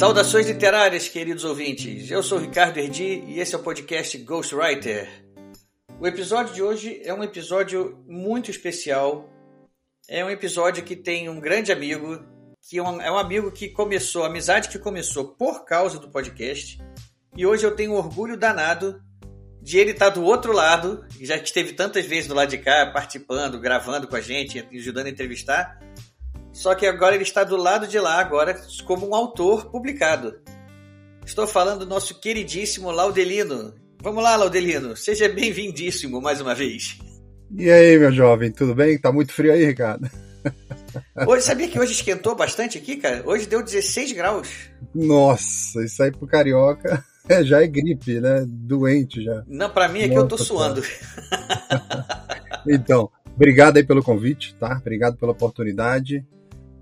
Saudações literárias, queridos ouvintes. Eu sou Ricardo Erdi e esse é o podcast Ghostwriter. O episódio de hoje é um episódio muito especial. É um episódio que tem um grande amigo, que é um, é amigo que começou, amizade que começou por causa do podcast. E hoje eu tenho um orgulho danado de ele estar do outro lado, já esteve tantas vezes do lado de cá, participando, gravando com a gente, ajudando a entrevistar. Só que agora ele está do lado de lá, agora como um autor publicado. Estou falando do nosso queridíssimo Laudelino. Vamos lá, Laudelino. Seja bem-vindíssimo mais uma vez. E aí, meu jovem, tudo bem? Tá muito frio aí, Ricardo? Hoje, sabia que hoje esquentou bastante aqui, cara? Hoje deu 16 graus. Nossa, isso aí pro carioca já é gripe, né? Doente já. Não, para mim é que eu tô suando. então, obrigado aí pelo convite, tá? Obrigado pela oportunidade.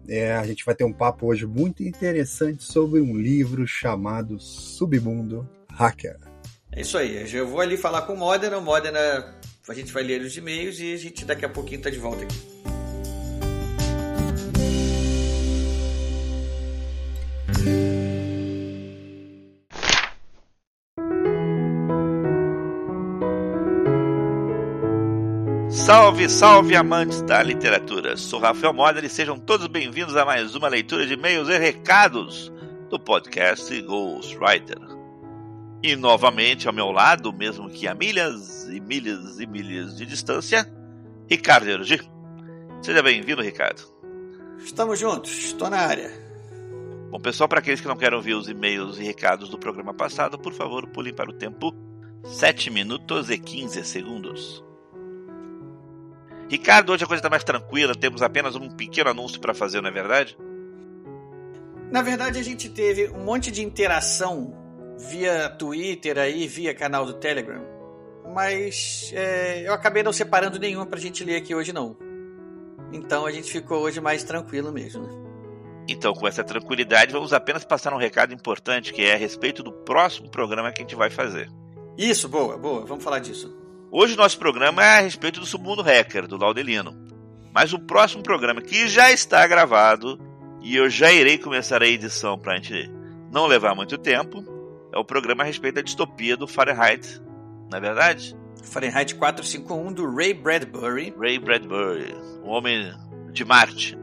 É, a gente vai ter um papo hoje muito interessante sobre um livro chamado Submundo Hacker. É isso aí. Eu vou ali falar com o Modena. O Modena, a gente vai ler os e-mails e a gente daqui a pouquinho tá de volta aqui. Salve, salve amantes da literatura! Sou Rafael Moder e sejam todos bem-vindos a mais uma leitura de e-mails e recados do podcast Ghostwriter. E novamente ao meu lado, mesmo que a milhas e milhas e milhas de distância, Ricardo Ergi. Seja bem-vindo, Ricardo. Estamos juntos, estou na área. Bom, pessoal, para aqueles que não querem ouvir os e-mails e recados do programa passado, por favor, pulem para o tempo 7 minutos e 15 segundos. Ricardo, hoje a coisa está mais tranquila, temos apenas um pequeno anúncio para fazer, não é verdade? Na verdade, a gente teve um monte de interação via Twitter aí, via canal do Telegram, mas é, eu acabei não separando nenhuma para a gente ler aqui hoje não. Então a gente ficou hoje mais tranquilo mesmo. Né? Então, com essa tranquilidade, vamos apenas passar um recado importante que é a respeito do próximo programa que a gente vai fazer. Isso, boa, boa, vamos falar disso. Hoje o nosso programa é a respeito do submundo hacker, do Laudelino. Mas o próximo programa, que já está gravado, e eu já irei começar a edição para a gente não levar muito tempo, é o programa a respeito da distopia do Fahrenheit. Não é verdade? Fahrenheit 451 do Ray Bradbury. Ray Bradbury, o homem de Marte.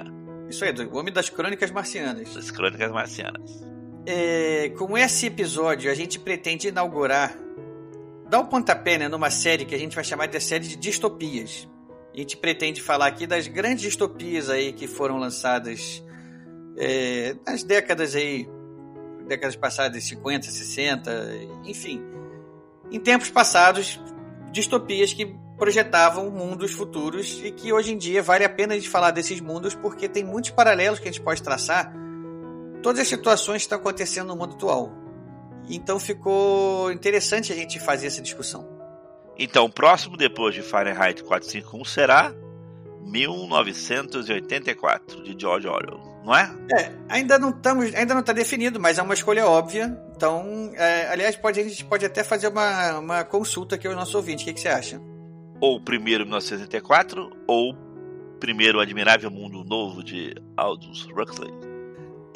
Isso aí, o homem das crônicas marcianas. Das crônicas marcianas. É, com esse episódio, a gente pretende inaugurar dar um pontapé né, numa série que a gente vai chamar de série de distopias. A gente pretende falar aqui das grandes distopias aí que foram lançadas é, nas décadas aí, décadas passadas, 50, 60, enfim. Em tempos passados, distopias que projetavam mundos futuros e que hoje em dia vale a pena de falar desses mundos porque tem muitos paralelos que a gente pode traçar todas as situações que estão acontecendo no mundo atual. Então ficou interessante a gente fazer essa discussão. Então, o próximo depois de Fahrenheit 451 será 1984 de George Orwell, não é? É, ainda não estamos, ainda não está definido, mas é uma escolha óbvia. Então, é, aliás, pode, a gente pode até fazer uma, uma consulta aqui ao nosso ouvinte. O que, que você acha? Ou primeiro 1984 ou primeiro Admirável Mundo Novo de Aldous Huxley.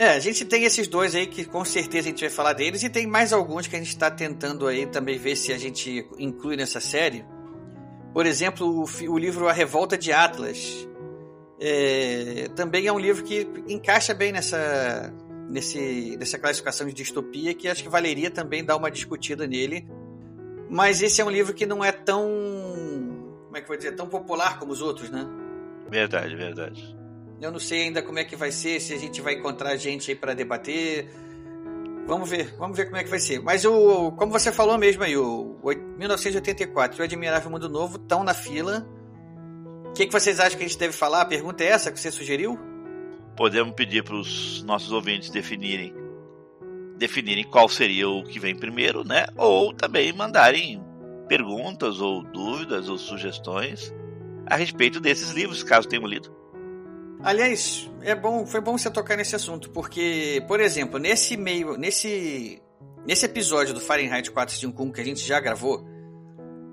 É, a gente tem esses dois aí que com certeza a gente vai falar deles e tem mais alguns que a gente está tentando aí também ver se a gente inclui nessa série. Por exemplo, o, o livro A Revolta de Atlas. É, também é um livro que encaixa bem nessa, nesse, nessa classificação de distopia que acho que valeria também dar uma discutida nele. Mas esse é um livro que não é tão. Como é que eu vou dizer? Tão popular como os outros, né? Verdade, verdade. Eu não sei ainda como é que vai ser, se a gente vai encontrar gente aí para debater. Vamos ver, vamos ver como é que vai ser. Mas o, como você falou mesmo aí, o, o 1984 e o Admirável Mundo Novo estão na fila. O que, que vocês acham que a gente deve falar? A pergunta é essa que você sugeriu? Podemos pedir para os nossos ouvintes definirem definirem qual seria o que vem primeiro, né? Ou também mandarem perguntas ou dúvidas ou sugestões a respeito desses livros, caso tenham lido. Aliás, é bom, foi bom você tocar nesse assunto, porque, por exemplo, nesse meio, nesse nesse episódio do Fahrenheit 451 que a gente já gravou,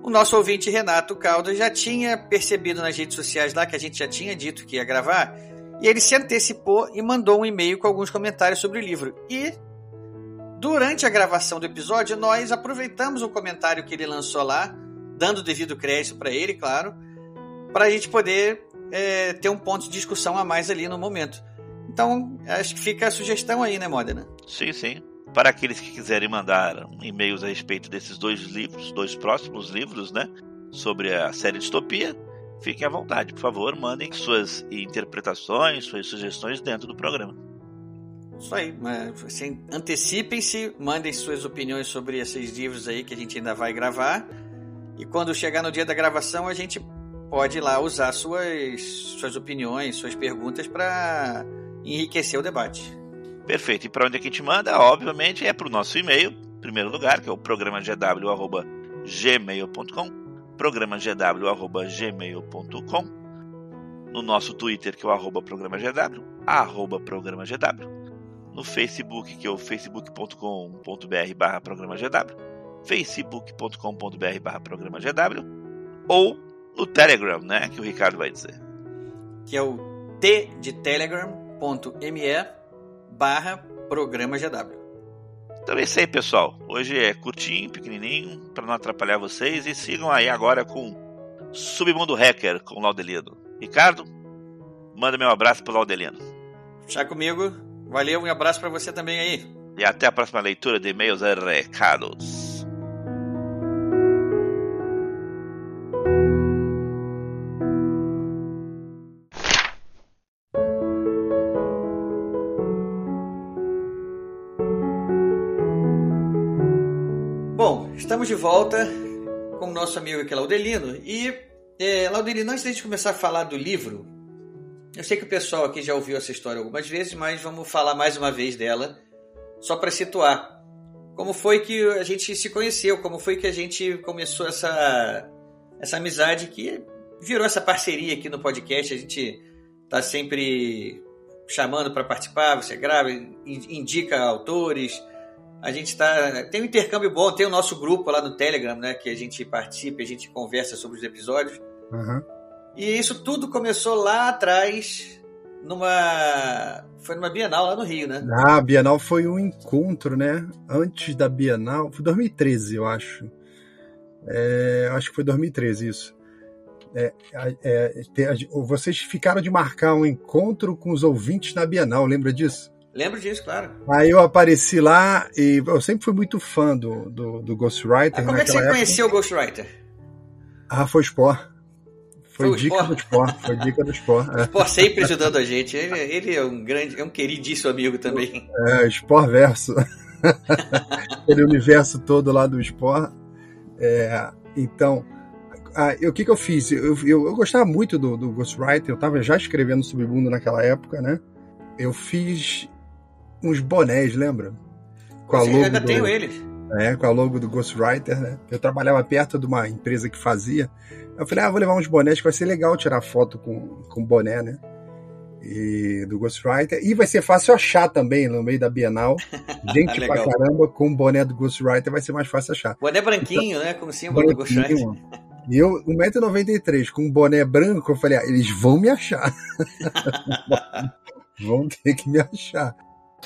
o nosso ouvinte Renato Caldas já tinha percebido nas redes sociais lá que a gente já tinha dito que ia gravar, e ele se antecipou e mandou um e-mail com alguns comentários sobre o livro. E durante a gravação do episódio, nós aproveitamos o comentário que ele lançou lá, dando devido crédito para ele, claro, para a gente poder é, ter um ponto de discussão a mais ali no momento. Então, acho que fica a sugestão aí, né, Modena? Sim, sim. Para aqueles que quiserem mandar e-mails a respeito desses dois livros, dois próximos livros, né? Sobre a série Distopia, fiquem à vontade, por favor, mandem suas interpretações, suas sugestões dentro do programa. Isso aí, assim, antecipem-se, mandem suas opiniões sobre esses livros aí que a gente ainda vai gravar. E quando chegar no dia da gravação, a gente pode lá usar suas, suas opiniões, suas perguntas para enriquecer o debate. Perfeito. E para onde é que a gente manda? Obviamente é para o nosso e-mail, em primeiro lugar, que é o programa gw@gmail.com, programa gw@gmail.com, no nosso Twitter, que é o arroba programa GW, arroba programa GW, no Facebook, que é o facebook.com.br barra programa GW, facebook.com.br barra programa GW, ou no Telegram, né? Que o Ricardo vai dizer. Que é o t de telegram.me barra programa GW. Então é isso aí, pessoal. Hoje é curtinho, pequenininho, para não atrapalhar vocês. E sigam aí agora com Submundo Hacker com o Laudelino. Ricardo, manda meu abraço pro Laudelino. Já comigo. Valeu, um abraço para você também aí. E até a próxima leitura de e-mails e recados. Estamos de volta com o nosso amigo aqui, Laudelino. E, é, Laudelino, antes de gente começar a falar do livro, eu sei que o pessoal aqui já ouviu essa história algumas vezes, mas vamos falar mais uma vez dela, só para situar. Como foi que a gente se conheceu, como foi que a gente começou essa, essa amizade que virou essa parceria aqui no podcast. A gente tá sempre chamando para participar, você grava, indica autores, a gente tá. Tem um intercâmbio bom, tem o nosso grupo lá no Telegram, né? Que a gente participa, a gente conversa sobre os episódios. Uhum. E isso tudo começou lá atrás, numa. Foi numa Bienal lá no Rio, né? Ah, a Bienal foi um encontro, né? Antes da Bienal. Foi 2013, eu acho. É, acho que foi 2013 isso. É, é, vocês ficaram de marcar um encontro com os ouvintes na Bienal, lembra disso? Lembro disso, claro. Aí eu apareci lá e eu sempre fui muito fã do, do, do Ghostwriter. Ah, como é que você época. conheceu o Ghostwriter? Ah, foi o Sport. Foi, foi dica Sport? do Sport. Foi dica do Sport. O Sport sempre ajudando a gente. Ele, ele, é um grande, é um queridíssimo amigo também. É, Sport Verso. Aquele universo todo lá do Sport. É, então, ah, o que, que eu fiz? Eu, eu, eu gostava muito do, do Ghostwriter, eu estava já escrevendo sobre mundo naquela época, né? Eu fiz uns bonés, lembra? Com a logo ainda do, tenho eles. É, com a logo do Ghostwriter, né? Eu trabalhava perto de uma empresa que fazia. Eu falei, ah, vou levar uns bonés que vai ser legal tirar foto com, com boné, né? E do Ghostwriter. E vai ser fácil achar também no meio da Bienal. Gente pra caramba, com o boné do Ghostwriter vai ser mais fácil achar. Boné branquinho, então, né? Como símbolo do Ghostwriter. E eu, 1,93m, com um boné branco, eu falei, ah, eles vão me achar. vão ter que me achar.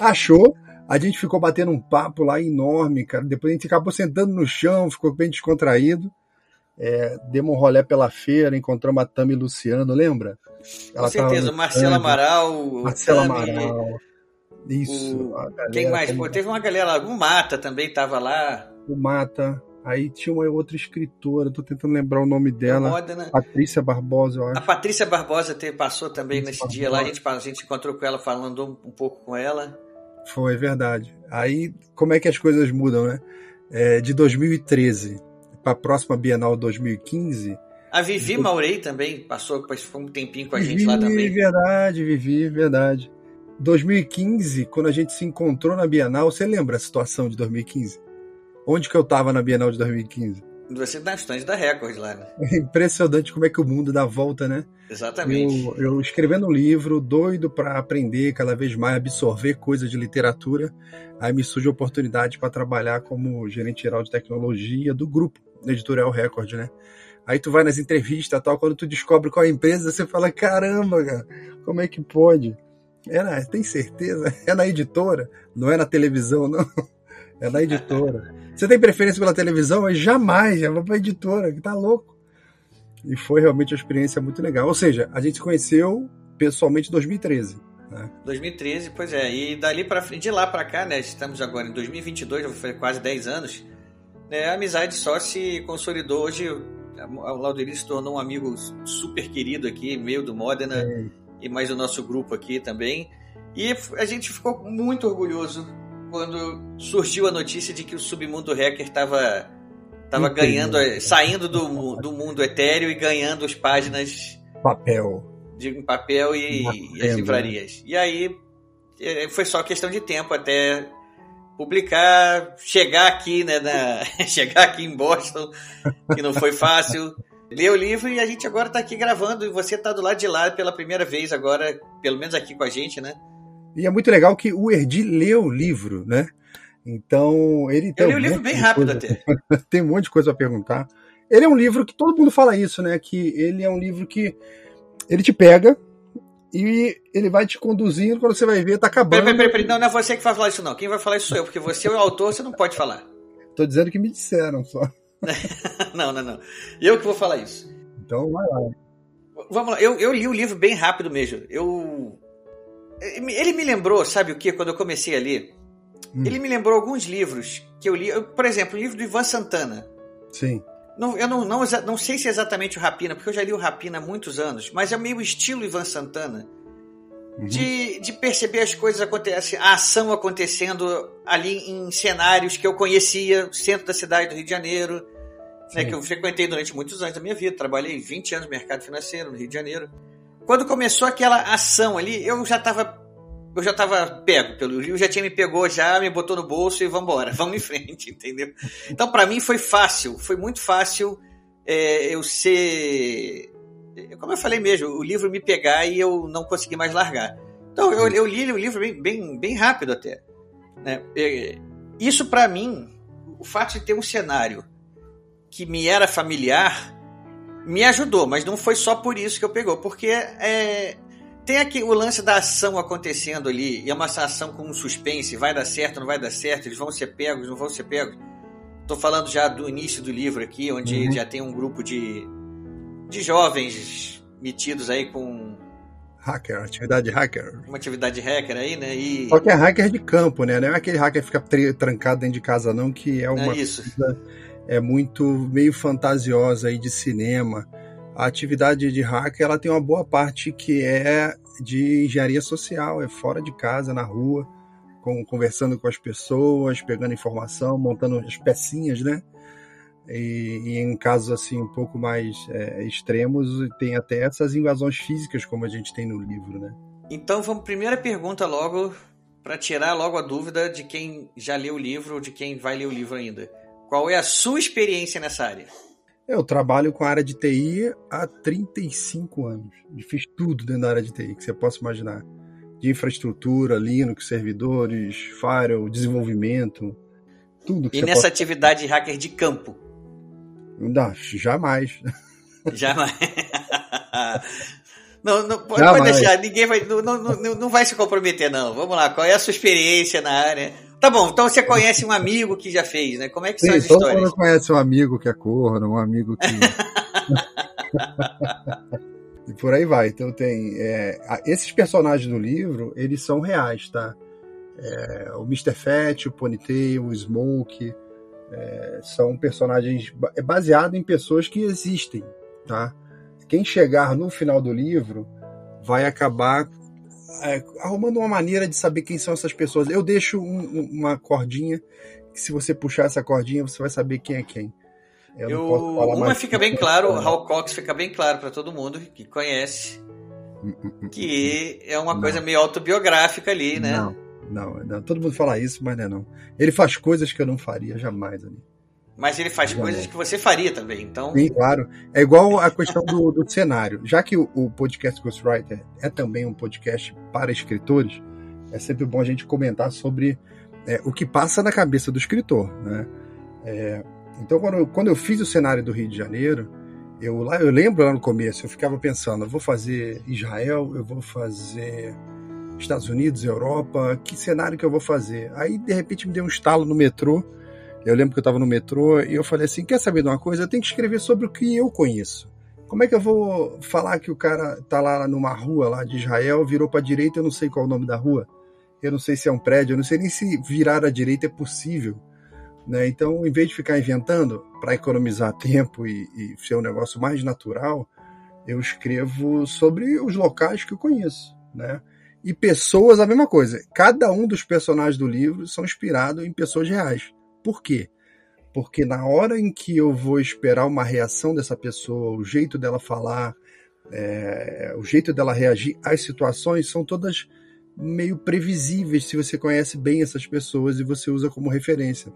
Achou, a gente ficou batendo um papo lá enorme, cara. Depois a gente acabou sentando no chão, ficou bem descontraído. É, demos um rolé pela feira, encontramos a Tami Luciano, lembra? Ela Com certeza, Marcela Amaral, Marcela Amaral. Isso. Galera, Quem mais? Pô, teve uma galera, o Mata também estava lá. O Mata. Aí tinha uma outra escritora, tô tentando lembrar o nome dela. Moda, né? Patrícia Barbosa, eu acho. A Patrícia Barbosa te, passou também Patrícia nesse Barbosa. dia lá, a gente, a gente encontrou com ela, falando um pouco com ela. Foi, verdade. Aí, como é que as coisas mudam, né? É, de 2013 para a próxima Bienal 2015. A Vivi Maurei também passou, foi um tempinho com a Vivi, gente lá também. Verdade, Vivi, verdade. 2015, quando a gente se encontrou na Bienal, você lembra a situação de 2015? Onde que eu tava na Bienal de 2015? Você na estande da Record lá, né? É impressionante como é que o mundo dá volta, né? Exatamente. Eu, eu escrevendo um livro, doido para aprender cada vez mais, absorver coisas de literatura, aí me surge a oportunidade para trabalhar como gerente geral de tecnologia do grupo, Editorial Record, né? Aí tu vai nas entrevistas tal, quando tu descobre qual é a empresa, você fala, caramba, cara, como é que pode? É na, tem certeza? É na editora? Não é na televisão, não. É na editora. Você tem preferência pela televisão? Mas jamais, eu vou pra editora, que tá louco. E foi realmente uma experiência muito legal. Ou seja, a gente se conheceu pessoalmente em 2013. Né? 2013, pois é. E dali para de lá para cá, né? Estamos agora em 2022, já foi quase 10 anos. Né, a amizade só se consolidou. Hoje, o Lauderi se tornou um amigo super querido aqui, meio do Modena, é. e mais o nosso grupo aqui também. E a gente ficou muito orgulhoso quando surgiu a notícia de que o submundo hacker estava tava ganhando, saindo do, do mundo etéreo e ganhando as páginas papel de papel e, e as né? livrarias. E aí é, foi só questão de tempo até publicar, chegar aqui, né, na, chegar aqui em Boston, que não foi fácil. ler o livro e a gente agora está aqui gravando e você está do lado de lá pela primeira vez agora, pelo menos aqui com a gente, né? E é muito legal que o Erdi leu o livro, né? Então, ele tem. Eu li o um livro bem rápido até. tem um monte de coisa a perguntar. Ele é um livro que todo mundo fala isso, né? Que ele é um livro que ele te pega e ele vai te conduzindo quando você vai ver, tá acabando. Peraí, peraí, peraí. Não, não é você que vai falar isso, não. Quem vai falar isso sou eu, porque você é o autor, você não pode falar. Tô dizendo que me disseram só. não, não, não. Eu que vou falar isso. Então vai lá. Vamos lá, eu, eu li o livro bem rápido mesmo. Eu ele me lembrou, sabe o que? Quando eu comecei a ler, hum. ele me lembrou alguns livros que eu li. Eu, por exemplo, o livro do Ivan Santana. Sim. Não, eu não, não, não sei se é exatamente o Rapina, porque eu já li o Rapina há muitos anos, mas é meio estilo Ivan Santana. Uhum. De, de perceber as coisas acontecendo, a ação acontecendo ali em cenários que eu conhecia, centro da cidade do Rio de Janeiro, né, que eu frequentei durante muitos anos da minha vida. Trabalhei 20 anos no mercado financeiro no Rio de Janeiro. Quando começou aquela ação ali, eu já estava eu já tava pego pelo Rio, já tinha me pegou já, me botou no bolso e vamos embora, vamos em frente, entendeu? Então para mim foi fácil, foi muito fácil é, eu ser, como eu falei mesmo, o livro me pegar e eu não consegui mais largar. Então eu, eu li o livro bem, bem, bem rápido até. Né? É, isso para mim, o fato de ter um cenário que me era familiar me ajudou, mas não foi só por isso que eu pegou, porque é, tem aqui o lance da ação acontecendo ali, e é uma ação com um suspense, vai dar certo, não vai dar certo, eles vão ser pegos, não vão ser pegos. Estou falando já do início do livro aqui, onde uhum. já tem um grupo de, de jovens metidos aí com hacker, atividade hacker. Uma atividade hacker aí, né? E... Só que é hacker de campo, né? Não é aquele hacker que fica trancado dentro de casa, não, que é uma é isso. coisa é muito meio fantasiosa aí de cinema. A atividade de hacker ela tem uma boa parte que é de engenharia social, é fora de casa, na rua, com, conversando com as pessoas, pegando informação, montando as pecinhas, né? E, e em casos assim um pouco mais é, extremos, tem até essas invasões físicas, como a gente tem no livro, né? Então vamos, primeira pergunta logo, para tirar logo a dúvida de quem já leu o livro ou de quem vai ler o livro ainda. Qual é a sua experiência nessa área? Eu trabalho com a área de TI há 35 anos. E fiz tudo dentro da área de TI que você possa imaginar. De infraestrutura, Linux, servidores, firewall, desenvolvimento, tudo que E você nessa possa... atividade hacker de campo? Não, jamais. Jamais. Não, não pode, pode deixar, ninguém vai, não, não, não, não vai se comprometer, não. Vamos lá, qual é a sua experiência na área? Tá bom, então você conhece um amigo que já fez, né? Como é que Sim, são as todo histórias? Todo mundo conhece um amigo que é corno, um amigo que. e por aí vai. Então tem. É, esses personagens do livro, eles são reais, tá? É, o Mr. Fat, o Ponytail, o Smoke. É, são personagens é baseados em pessoas que existem, tá? Quem chegar no final do livro vai acabar é, arrumando uma maneira de saber quem são essas pessoas. Eu deixo um, uma cordinha, que se você puxar essa cordinha, você vai saber quem é quem. Eu, Eu uma fica bem claro, o Hal Cox fica bem claro para todo mundo que conhece. Que é uma coisa meio autobiográfica ali, né? Não, não, não, todo mundo fala isso, mas não é não. Ele faz coisas que eu não faria jamais, ali. Mas ele faz jamais. coisas que você faria também, então. Sim, claro. É igual a questão do, do cenário. Já que o, o podcast Ghostwriter é também um podcast para escritores, é sempre bom a gente comentar sobre é, o que passa na cabeça do escritor, né? É, então, quando eu, quando eu fiz o cenário do Rio de Janeiro, eu, lá, eu lembro lá no começo, eu ficava pensando, eu vou fazer Israel, eu vou fazer Estados Unidos, Europa, que cenário que eu vou fazer? Aí, de repente, me deu um estalo no metrô, eu lembro que eu estava no metrô e eu falei assim, quer saber de uma coisa? Eu tenho que escrever sobre o que eu conheço. Como é que eu vou falar que o cara tá lá numa rua lá de Israel, virou para a direita, eu não sei qual é o nome da rua, eu não sei se é um prédio, eu não sei nem se virar à direita é possível. Né? Então, em vez de ficar inventando para economizar tempo e, e, ser um negócio mais natural, eu escrevo sobre os locais que eu conheço. Né? E pessoas, a mesma coisa. Cada um dos personagens do livro são inspirados em pessoas reais. Por quê? Porque na hora em que eu vou esperar uma reação dessa pessoa, o jeito dela falar, é, o jeito dela reagir às situações são todas meio previsíveis se você conhece bem essas pessoas e você usa como referência.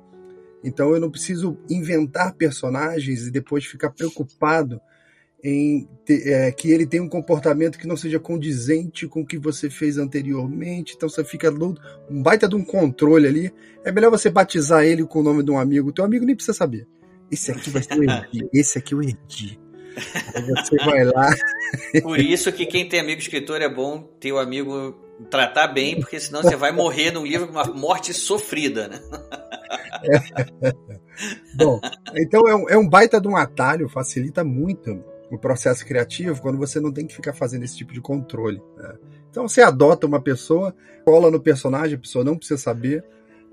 Então eu não preciso inventar personagens e depois ficar preocupado em é, que ele tenha um comportamento que não seja condizente com o que você fez anteriormente. Então você fica um baita de um controle ali. É melhor você batizar ele com o nome de um amigo. Teu amigo nem precisa saber. Esse aqui vai ser o Edi. Esse aqui é o Edi. Aí você vai lá. Por isso que quem tem amigo escritor é bom ter o amigo tratar bem, porque senão você vai morrer num livro com uma morte sofrida, né? Bom, então é um, é um baita de um atalho, facilita muito o processo criativo quando você não tem que ficar fazendo esse tipo de controle. Né? Então você adota uma pessoa, cola no personagem, a pessoa não precisa saber,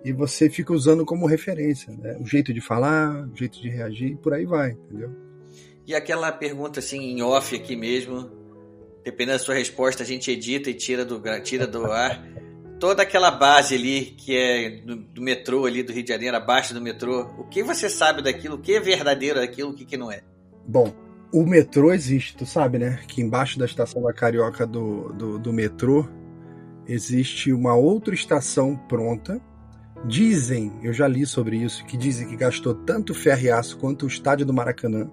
e você fica usando como referência, né? O jeito de falar, o jeito de reagir, e por aí vai, entendeu? E aquela pergunta assim em off aqui mesmo, dependendo da sua resposta, a gente edita e tira do, tira do ar toda aquela base ali que é do, do, metrô ali do Rio de Janeiro, abaixo do metrô, o que você sabe daquilo? O que é verdadeiro daquilo, o que, que não é? Bom, o metrô existe, tu sabe, né? Que embaixo da estação da Carioca do, do, do metrô existe uma outra estação pronta. Dizem, eu já li sobre isso, que dizem que gastou tanto ferro e aço quanto o estádio do Maracanã.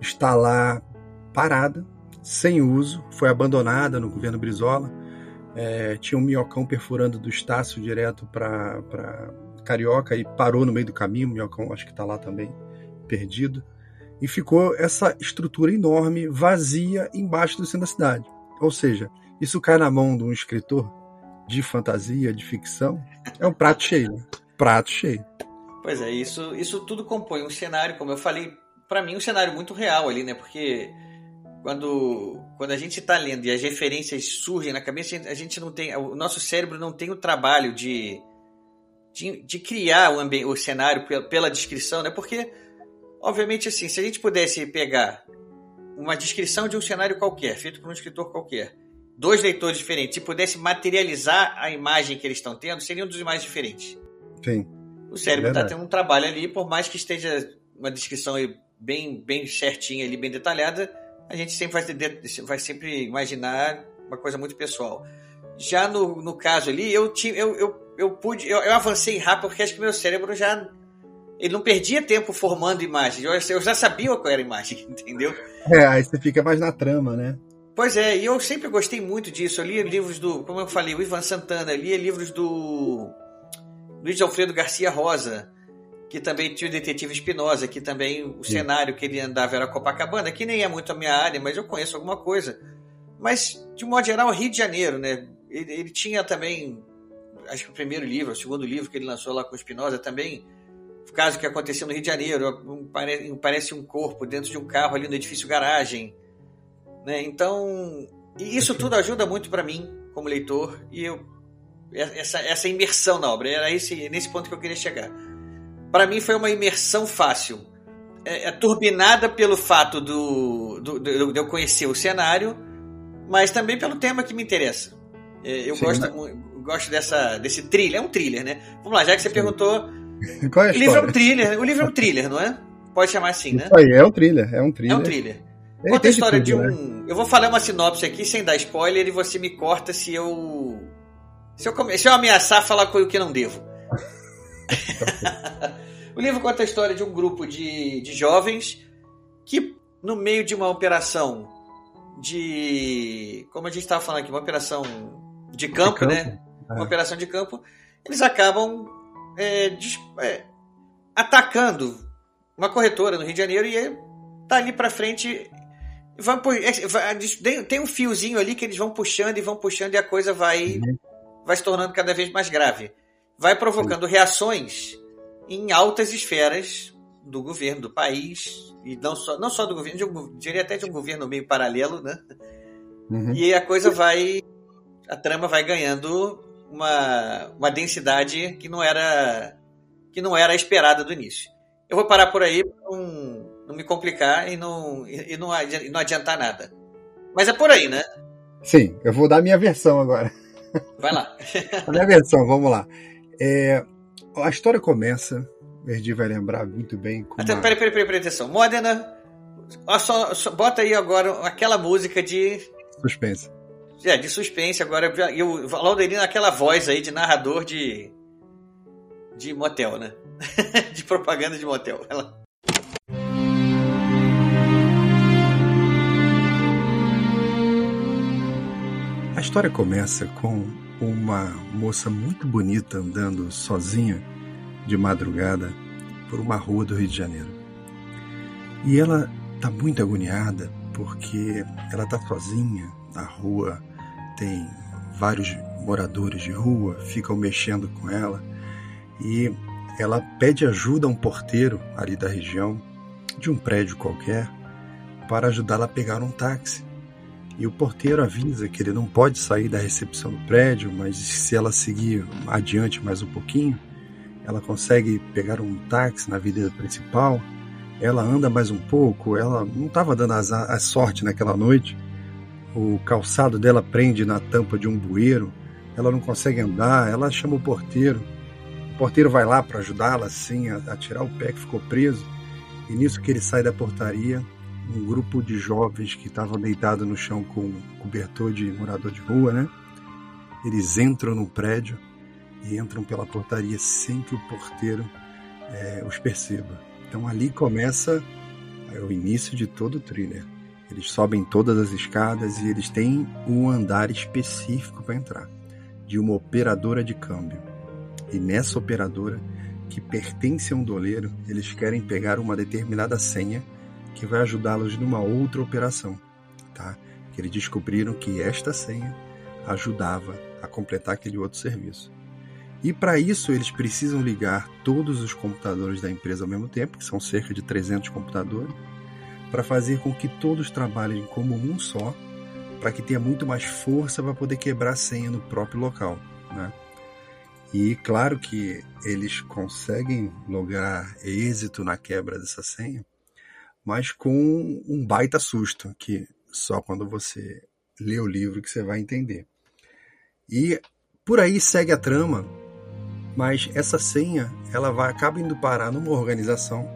Está lá parada, sem uso, foi abandonada no governo Brizola é, tinha um minhocão perfurando do Estácio direto para Carioca e parou no meio do caminho. O minhocão acho que está lá também, perdido. E ficou essa estrutura enorme, vazia, embaixo do centro da cidade. Ou seja, isso cai na mão de um escritor de fantasia, de ficção, é um prato cheio. Né? Prato cheio. Pois é, isso, isso tudo compõe um cenário, como eu falei, para mim um cenário muito real ali, né? Porque quando, quando a gente está lendo e as referências surgem na cabeça, a gente não tem, o nosso cérebro não tem o trabalho de, de, de criar o, ambiente, o cenário pela, pela descrição, né? Porque, obviamente, assim, se a gente pudesse pegar uma descrição de um cenário qualquer, feito por um escritor qualquer, dois leitores diferentes, e pudesse materializar a imagem que eles estão tendo, seriam duas imagens diferentes. Sim. O cérebro está é tendo um trabalho ali, por mais que esteja uma descrição bem, bem certinha ali, bem detalhada, a gente sempre vai, vai sempre imaginar uma coisa muito pessoal. Já no, no caso ali, eu, eu, eu, eu pude, eu, eu avancei rápido porque acho que meu cérebro já ele não perdia tempo formando imagens. Eu, eu, já sabia qual era a imagem, entendeu? É, aí você fica mais na trama, né? Pois é, e eu sempre gostei muito disso. Eu li livros do, como eu falei, o Ivan Santana, lia livros do Luiz Alfredo Garcia Rosa que também tinha o Detetive Espinosa, que também o Sim. cenário que ele andava era Copacabana, que nem é muito a minha área, mas eu conheço alguma coisa. Mas, de modo geral, Rio de Janeiro, né? Ele, ele tinha também, acho que o primeiro livro, o segundo livro que ele lançou lá com o Espinosa também, o caso que aconteceu no Rio de Janeiro, um, parece um corpo dentro de um carro ali no edifício garagem, né? Então, e isso tudo ajuda muito para mim como leitor e eu essa, essa imersão na obra era esse nesse ponto que eu queria chegar para mim foi uma imersão fácil. É, é turbinada pelo fato do, do, do, de eu conhecer o cenário, mas também pelo tema que me interessa. É, eu Sim, gosto, né? gosto dessa, desse thriller, é um thriller, né? Vamos lá, já que você Sim. perguntou. Qual é a o livro é um thriller, o livro é um thriller, não é? Pode chamar assim, né? Isso aí, é um thriller, é um thriller. É um thriller. Ele Conta a de história de tudo, né? um. Eu vou falar uma sinopse aqui sem dar spoiler e você me corta se eu. Se eu, come- se eu ameaçar falar com o que não devo. o livro conta a história de um grupo de, de jovens que, no meio de uma operação de. Como a gente estava falando aqui, uma operação de campo, campo, né? Uma é. operação de campo, eles acabam é, dis- é, atacando uma corretora no Rio de Janeiro e é- tá ali pra frente. Vão, é, tem- um fiozinho ali que eles vão puxando e vão puxando e a coisa vai, vai se tornando cada vez mais grave. Vai provocando reações em altas esferas do governo, do país, e não só, não só do governo, de um, diria até de um governo meio paralelo, né? Uhum. E a coisa vai. A trama vai ganhando uma, uma densidade que não era que não era esperada do início. Eu vou parar por aí para não, não me complicar e não, e, não, e não adiantar nada. Mas é por aí, né? Sim, eu vou dar a minha versão agora. Vai lá. A minha versão, vamos lá. É, a história começa, o Erdi vai lembrar muito bem. Até, uma- peraí, peraí, peraí, peraí, atenção. Modena, só, só- bota aí agora aquela música de, suspense. É, de suspense agora. E o Lauderino, aquela voz aí de narrador de, de motel, né? de propaganda de motel. Lá. A história começa com uma moça muito bonita andando sozinha de madrugada por uma rua do Rio de Janeiro. E ela está muito agoniada porque ela está sozinha na rua, tem vários moradores de rua, ficam mexendo com ela e ela pede ajuda a um porteiro ali da região, de um prédio qualquer, para ajudá-la a pegar um táxi. E o porteiro avisa que ele não pode sair da recepção do prédio, mas se ela seguir adiante mais um pouquinho, ela consegue pegar um táxi na avenida principal. Ela anda mais um pouco, ela não estava dando azar- a sorte naquela noite. O calçado dela prende na tampa de um bueiro, ela não consegue andar, ela chama o porteiro. O porteiro vai lá para ajudá-la assim a, a tirar o pé que ficou preso. E nisso que ele sai da portaria, um grupo de jovens que estavam deitados no chão com cobertor de morador de rua, né? Eles entram no prédio e entram pela portaria sem que o porteiro eh, os perceba. Então ali começa é, o início de todo o thriller. Eles sobem todas as escadas e eles têm um andar específico para entrar, de uma operadora de câmbio. E nessa operadora, que pertence a um doleiro, eles querem pegar uma determinada senha que vai ajudá-los numa outra operação, tá? Que eles descobriram que esta senha ajudava a completar aquele outro serviço. E para isso eles precisam ligar todos os computadores da empresa ao mesmo tempo, que são cerca de 300 computadores, para fazer com que todos trabalhem como um só, para que tenha muito mais força para poder quebrar a senha no próprio local, né? E claro que eles conseguem lograr êxito na quebra dessa senha, mas com um baita susto, que só quando você lê o livro que você vai entender. E por aí segue a trama, mas essa senha ela vai acaba indo parar numa organização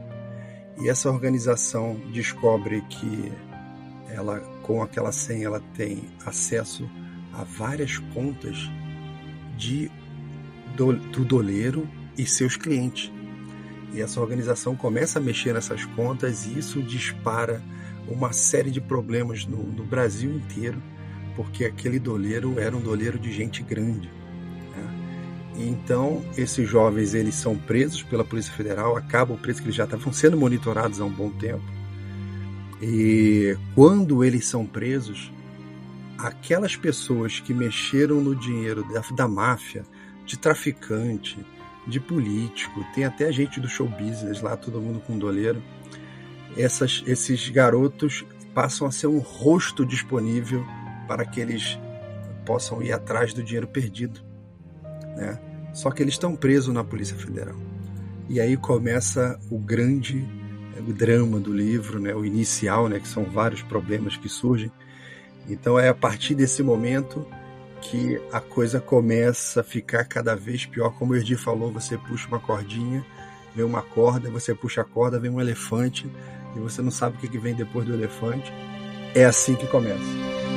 e essa organização descobre que ela com aquela senha ela tem acesso a várias contas de do, do doleiro e seus clientes. E essa organização começa a mexer nessas contas e isso dispara uma série de problemas no, no Brasil inteiro, porque aquele doleiro era um doleiro de gente grande. Então, esses jovens eles são presos pela Polícia Federal, acabam presos, que eles já estavam sendo monitorados há um bom tempo. E quando eles são presos, aquelas pessoas que mexeram no dinheiro da, da máfia, de traficante, de político, tem até gente do show business lá, todo mundo com doleiro. Essas, esses garotos passam a ser um rosto disponível para que eles possam ir atrás do dinheiro perdido. Né? Só que eles estão presos na Polícia Federal. E aí começa o grande o drama do livro, né? o inicial, né? que são vários problemas que surgem. Então é a partir desse momento que a coisa começa a ficar cada vez pior. Como o Erdi falou, você puxa uma cordinha vem uma corda, você puxa a corda, vem um elefante e você não sabe o que vem depois do elefante. É assim que começa.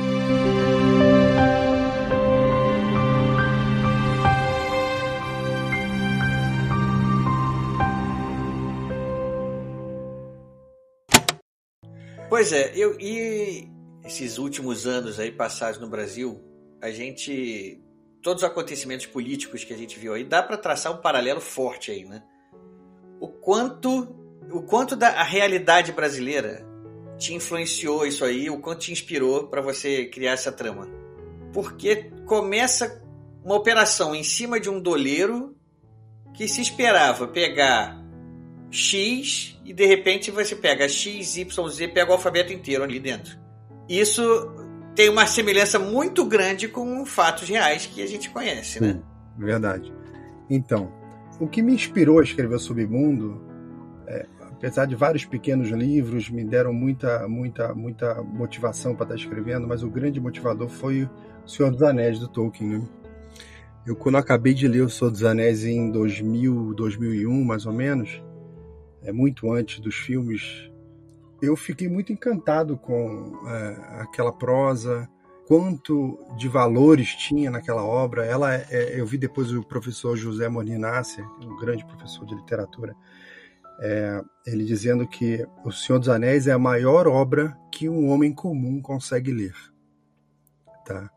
Pois é, eu e esses últimos anos aí passados no Brasil, a gente todos os acontecimentos políticos que a gente viu aí, dá para traçar um paralelo forte aí, né? O quanto o quanto da realidade brasileira te influenciou isso aí, o quanto te inspirou para você criar essa trama. Porque começa uma operação em cima de um doleiro que se esperava pegar X e de repente você pega X, Y, Z, pega o alfabeto inteiro ali dentro. Isso tem uma semelhança muito grande com fatos reais que a gente conhece, né? Verdade. Então, o que me inspirou a escrever Submundo, é, apesar de vários pequenos livros me deram muita, muita, muita motivação para estar escrevendo, mas o grande motivador foi o Senhor dos Anéis do Tolkien. Né? Eu quando acabei de ler o Senhor dos Anéis em 2000, 2001, mais ou menos, é muito antes dos filmes eu fiquei muito encantado com é, aquela prosa, quanto de valores tinha naquela obra. Ela, é, eu vi depois o professor José Moninácia, um grande professor de literatura, é, ele dizendo que O Senhor dos Anéis é a maior obra que um homem comum consegue ler. Tá?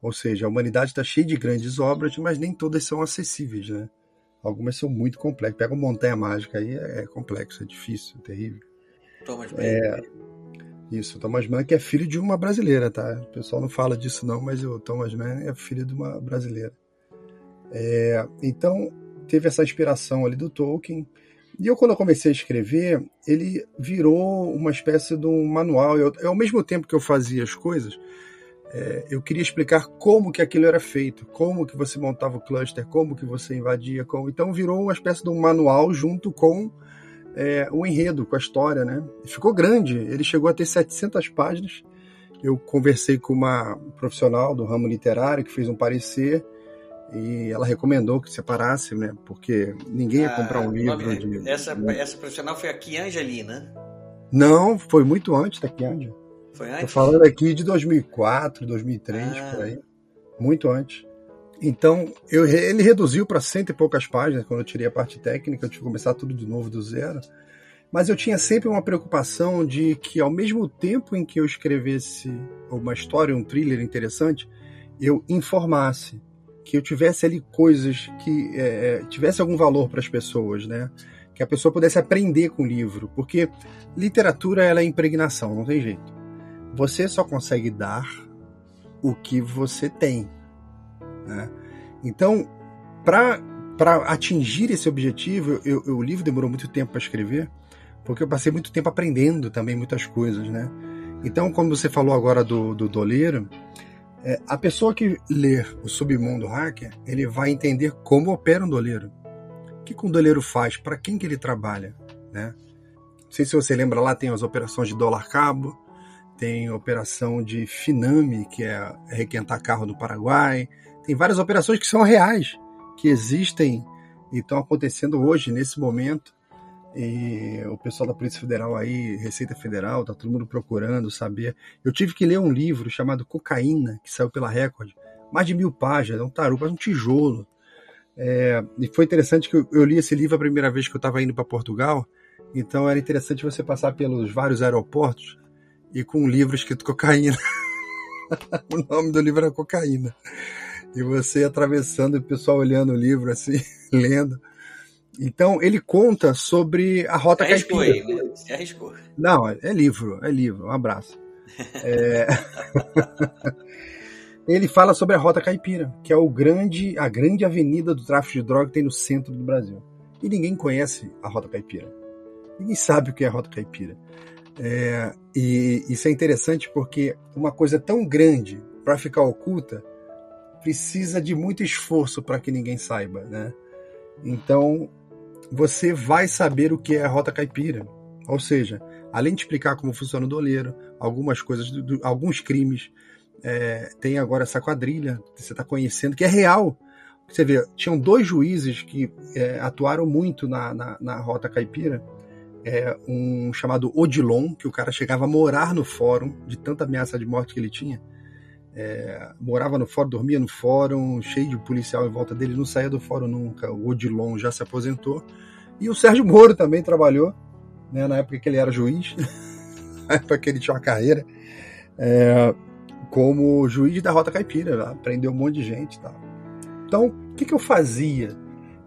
Ou seja, a humanidade está cheia de grandes obras, mas nem todas são acessíveis. Né? Algumas são muito complexas. Pega uma montanha mágica aí, é complexo, é difícil, é terrível. Thomas Mann. É, isso, Thomas Mann que é filho de uma brasileira, tá? O pessoal não fala disso não, mas o Thomas Mann é filho de uma brasileira. É, então, teve essa inspiração ali do Tolkien. E eu, quando eu comecei a escrever, ele virou uma espécie de um manual. Eu, ao mesmo tempo que eu fazia as coisas, é, eu queria explicar como que aquilo era feito, como que você montava o cluster, como que você invadia, como... então virou uma espécie de um manual junto com é, o enredo, com a história, né? Ficou grande, ele chegou a ter 700 páginas. Eu conversei com uma profissional do ramo literário que fez um parecer e ela recomendou que separasse, né? Porque ninguém ia comprar um ah, livro de. Essa, essa profissional foi a Kianjali, né? Não, foi muito antes da Kianja. Foi antes? Tô falando aqui de 2004, 2003, ah. por aí. Muito antes. Então, eu, ele reduziu para cento e poucas páginas quando eu tirei a parte técnica, eu tive que começar tudo de novo do zero. Mas eu tinha sempre uma preocupação de que, ao mesmo tempo em que eu escrevesse uma história, um thriller interessante, eu informasse, que eu tivesse ali coisas que é, é tivesse algum valor para as pessoas, né? Que a pessoa pudesse aprender com o livro, porque literatura ela é impregnação, não tem jeito. Você só consegue dar o que você tem. Né? Então, para atingir esse objetivo, eu, eu, o livro demorou muito tempo para escrever, porque eu passei muito tempo aprendendo também muitas coisas. Né? Então, como você falou agora do, do doleiro, é, a pessoa que ler o Submundo Hacker, ele vai entender como opera um doleiro. O que, que um doleiro faz? Para quem que ele trabalha? Né? Não sei se você lembra lá, tem as operações de dólar cabo, tem operação de Finame, que é requentar carro do Paraguai, tem várias operações que são reais, que existem e estão acontecendo hoje, nesse momento. E o pessoal da Polícia Federal aí, Receita Federal, tá todo mundo procurando saber. Eu tive que ler um livro chamado Cocaína, que saiu pela Record, mais de mil páginas, é um tarugo, é um tijolo. É, e foi interessante que eu, eu, li esse livro a primeira vez que eu estava indo para Portugal, então era interessante você passar pelos vários aeroportos e com um livro escrito Cocaína. o nome do livro era Cocaína e você atravessando, o pessoal olhando o livro assim, lendo. Então, ele conta sobre a Rota arriscou Caipira. Aí, né? Se arriscou. Não, é livro, é livro. Um abraço. É... ele fala sobre a Rota Caipira, que é o grande, a grande avenida do tráfico de droga que tem no centro do Brasil. E ninguém conhece a Rota Caipira. Ninguém sabe o que é a Rota Caipira. É... e isso é interessante porque uma coisa tão grande para ficar oculta precisa de muito esforço para que ninguém saiba, né? Então, você vai saber o que é a rota caipira. Ou seja, além de explicar como funciona o doleiro, algumas coisas, do, alguns crimes, é, tem agora essa quadrilha que você está conhecendo, que é real. Você vê, tinham dois juízes que é, atuaram muito na, na, na Rota Caipira. É, um chamado Odilon, que o cara chegava a morar no fórum, de tanta ameaça de morte que ele tinha. É, morava no fórum, dormia no fórum, cheio de policial em volta dele, não saía do fórum nunca. O Odilon já se aposentou. E o Sérgio Moro também trabalhou, né, na época que ele era juiz, na época que ele tinha uma carreira, é, como juiz da Rota Caipira, prendeu um monte de gente tal. Então, o que, que eu fazia?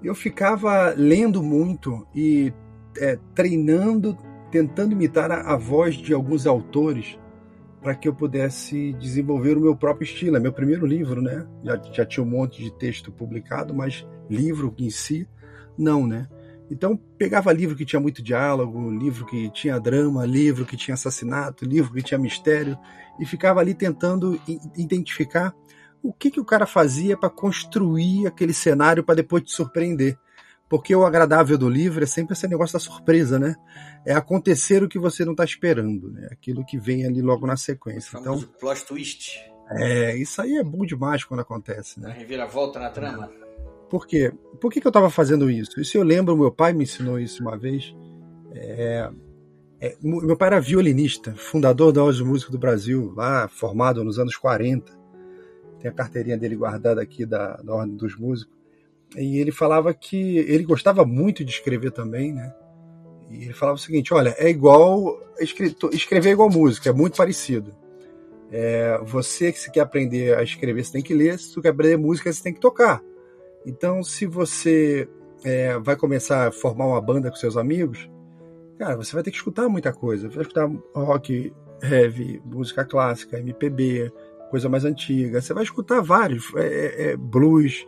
Eu ficava lendo muito e é, treinando, tentando imitar a, a voz de alguns autores para que eu pudesse desenvolver o meu próprio estilo. É meu primeiro livro, né? Já, já tinha um monte de texto publicado, mas livro em si, não, né? Então, pegava livro que tinha muito diálogo, livro que tinha drama, livro que tinha assassinato, livro que tinha mistério, e ficava ali tentando identificar o que, que o cara fazia para construir aquele cenário para depois te surpreender. Porque o agradável do livro é sempre esse negócio da surpresa, né? É acontecer o que você não está esperando, né? Aquilo que vem ali logo na sequência. O então, plot twist. É, isso aí é bom demais quando acontece, né? A reviravolta na trama. Por quê? Por que, que eu estava fazendo isso? Isso eu lembro, meu pai me ensinou isso uma vez. É, é, meu pai era violinista, fundador da Ordem Música do Brasil, lá formado nos anos 40. Tem a carteirinha dele guardada aqui da, da Ordem dos Músicos. E ele falava que ele gostava muito de escrever também, né? E ele falava o seguinte: olha, é igual escrever é igual música, é muito parecido. É, você que se quer aprender a escrever, você tem que ler. Se você quer aprender música, você tem que tocar. Então, se você é, vai começar a formar uma banda com seus amigos, cara, você vai ter que escutar muita coisa. Vai escutar rock, heavy, música clássica, MPB, coisa mais antiga. Você vai escutar vários, é, é, é blues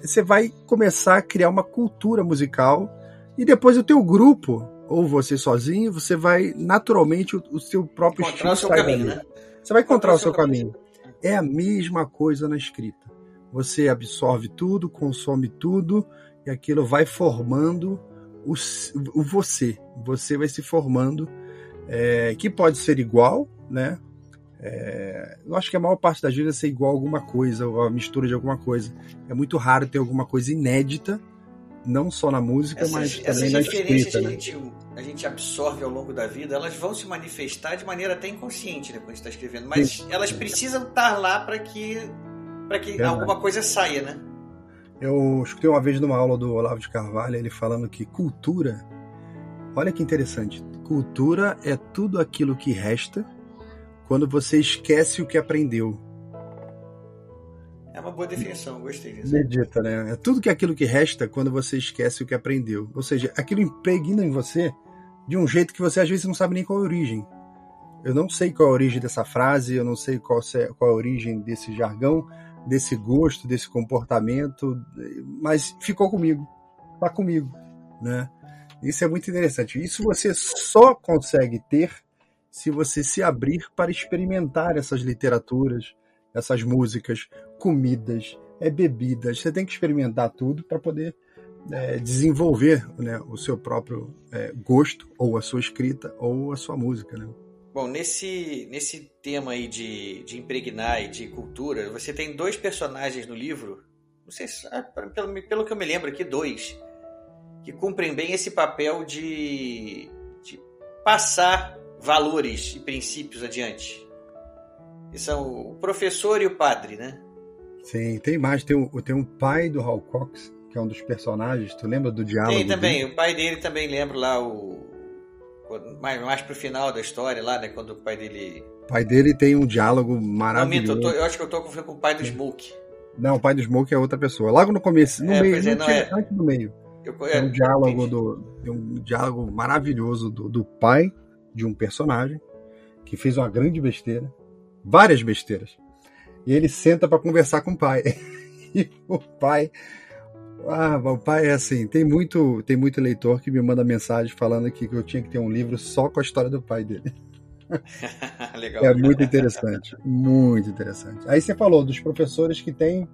você vai começar a criar uma cultura musical e depois o teu grupo ou você sozinho, você vai naturalmente o, o seu próprio encontrar estilo o seu caminho, né? Você vai encontrar, o seu caminho. caminho. É a mesma coisa na escrita. Você absorve tudo, consome tudo e aquilo vai formando o, o você. Você vai se formando, é, que pode ser igual, né? É, eu acho que a maior parte das vezes é ser igual a alguma coisa, ou a mistura de alguma coisa. É muito raro ter alguma coisa inédita, não só na música, essas, mas também na escrita. Né? A, gente, a gente absorve ao longo da vida, elas vão se manifestar de maneira até inconsciente né, quando está escrevendo, mas Sim. elas precisam estar lá para que, pra que alguma coisa saia, né? Eu escutei uma vez numa aula do Olavo de Carvalho ele falando que cultura, olha que interessante, cultura é tudo aquilo que resta quando você esquece o que aprendeu. É uma boa definição, gostei disso. Medita, né? É tudo que aquilo que resta quando você esquece o que aprendeu. Ou seja, aquilo impregna em você de um jeito que você às vezes não sabe nem qual é a origem. Eu não sei qual é a origem dessa frase, eu não sei qual, qual é a origem desse jargão, desse gosto, desse comportamento, mas ficou comigo, tá comigo, né? Isso é muito interessante. Isso você só consegue ter se você se abrir para experimentar essas literaturas, essas músicas, comidas, é, bebidas. Você tem que experimentar tudo para poder é, desenvolver né, o seu próprio é, gosto, ou a sua escrita, ou a sua música. Né? Bom, nesse, nesse tema aí de, de impregnar e de cultura, você tem dois personagens no livro, não sei se, ah, pelo, pelo que eu me lembro aqui, dois, que cumprem bem esse papel de, de passar valores e princípios adiante. Que são o professor e o padre, né? Sim, tem mais. Tem o, tem um pai do Hal Cox, que é um dos personagens. Tu lembra do diálogo? Tem também. Dele? O pai dele também lembro lá o. Mais, mais pro final da história lá, né? Quando o pai dele. O pai dele tem um diálogo maravilhoso. Não, eu, eu, acho que eu tô com o pai do Smoke. Não, o pai do Smoke é outra pessoa. Logo no começo, no é, meio, é, não, é... antes do meio. Eu, tem um é, diálogo do, tem um diálogo maravilhoso do, do pai de um personagem que fez uma grande besteira, várias besteiras. E ele senta para conversar com o pai. e o pai ah, o pai é assim, tem muito, tem muito leitor que me manda mensagem falando que eu tinha que ter um livro só com a história do pai dele. Legal. É muito interessante, muito interessante. Aí você falou dos professores que tem,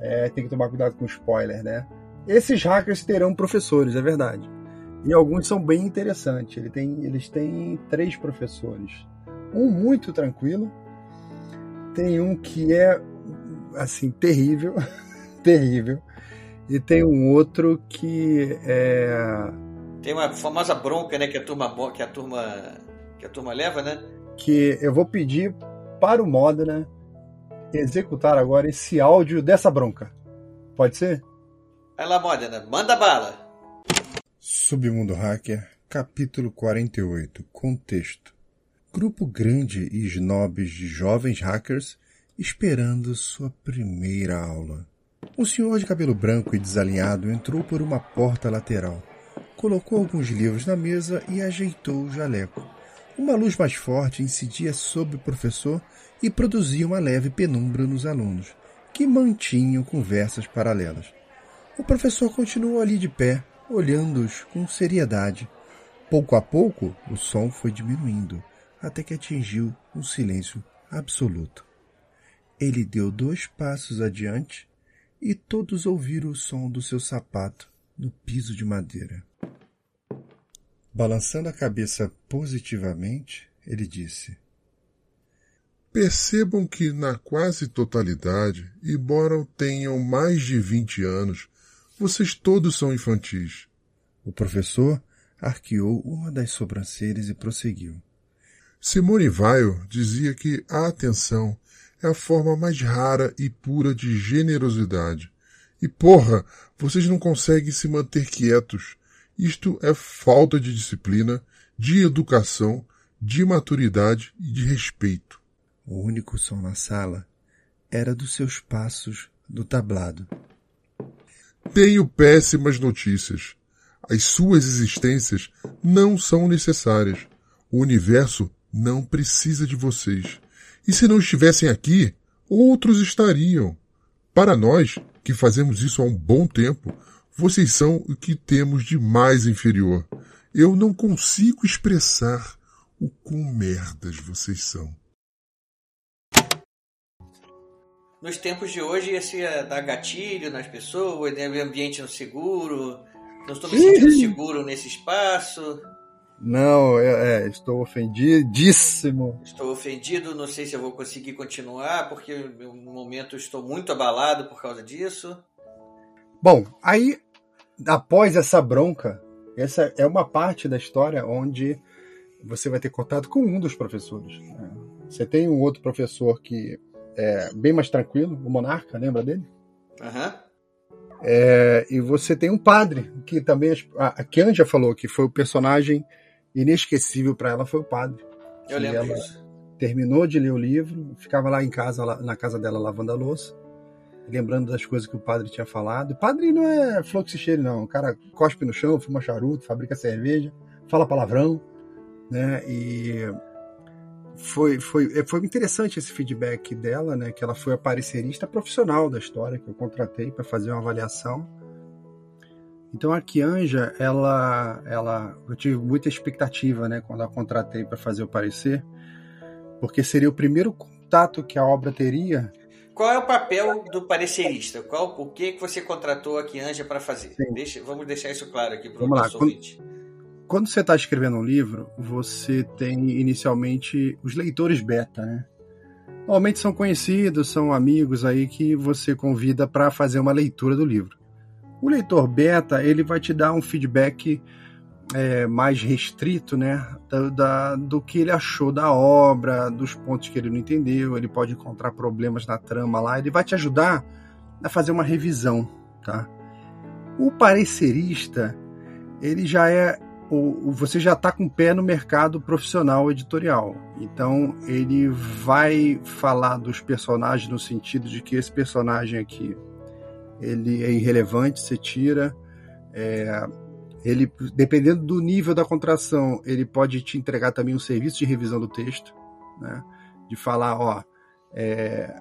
é, tem que tomar cuidado com spoiler, né? Esses hackers terão professores, é verdade. E alguns são bem interessantes. Ele tem, eles têm três professores. Um muito tranquilo, tem um que é assim terrível, terrível. E tem um outro que é. Tem uma famosa bronca, né, que a turma que a turma que a turma leva, né? Que eu vou pedir para o Modena né, executar agora esse áudio dessa bronca. Pode ser? Vai lá, Modena, manda bala. Submundo Hacker, capítulo 48. Contexto. Grupo grande e snobs de jovens hackers esperando sua primeira aula. Um senhor de cabelo branco e desalinhado entrou por uma porta lateral, colocou alguns livros na mesa e ajeitou o jaleco. Uma luz mais forte incidia sobre o professor e produzia uma leve penumbra nos alunos, que mantinham conversas paralelas. O professor continuou ali de pé, olhando-os com seriedade. Pouco a pouco, o som foi diminuindo, até que atingiu um silêncio absoluto. Ele deu dois passos adiante e todos ouviram o som do seu sapato no piso de madeira. Balançando a cabeça positivamente, ele disse: Percebam que, na quase totalidade, embora tenham mais de vinte anos, vocês todos são infantis. O professor arqueou uma das sobrancelhas e prosseguiu. Simone Weil dizia que a atenção é a forma mais rara e pura de generosidade. E porra, vocês não conseguem se manter quietos. Isto é falta de disciplina, de educação, de maturidade e de respeito. O único som na sala era dos seus passos do tablado. Tenho péssimas notícias. As suas existências não são necessárias. O universo não precisa de vocês. E se não estivessem aqui, outros estariam. Para nós, que fazemos isso há um bom tempo, vocês são o que temos de mais inferior. Eu não consigo expressar o quão merdas vocês são. Nos tempos de hoje esse ia dar gatilho nas pessoas, né? ambiente no seguro, não estou me sentindo seguro nesse espaço. Não, é, é, estou ofendidíssimo. Estou ofendido, não sei se eu vou conseguir continuar, porque no momento estou muito abalado por causa disso. Bom, aí, após essa bronca, essa é uma parte da história onde você vai ter contato com um dos professores. Né? Você tem um outro professor que é, bem mais tranquilo, o Monarca, lembra dele? Aham. Uhum. É, e você tem um padre, que também a, a Kian já falou que foi o personagem inesquecível para ela, foi o padre. Eu lembro disso. Terminou de ler o livro, ficava lá em casa, lá, na casa dela, lavando a louça, lembrando das coisas que o padre tinha falado. O padre não é fluxicheiro, não. O cara cospe no chão, fuma charuto, fabrica cerveja, fala palavrão, né? E foi, foi, é, foi interessante esse feedback dela, né? Que ela foi a parecerista profissional da história que eu contratei para fazer uma avaliação. Então a Kianja, ela, ela, eu tive muita expectativa, né? Quando a contratei para fazer o parecer, porque seria o primeiro contato que a obra teria. Qual é o papel do parecerista? Qual, por que, que você contratou a Kianja para fazer? Deixa, vamos deixar isso claro aqui para o nosso ouvinte. Quando quando você está escrevendo um livro, você tem inicialmente os leitores beta, né? Normalmente são conhecidos, são amigos aí que você convida para fazer uma leitura do livro. O leitor beta ele vai te dar um feedback é, mais restrito, né, da, da, do que ele achou da obra, dos pontos que ele não entendeu. Ele pode encontrar problemas na trama lá. Ele vai te ajudar a fazer uma revisão, tá? O parecerista ele já é o, você já está com o pé no mercado profissional editorial. Então ele vai falar dos personagens no sentido de que esse personagem aqui ele é irrelevante, você tira. É, ele, dependendo do nível da contração, ele pode te entregar também um serviço de revisão do texto, né? De falar, ó, é,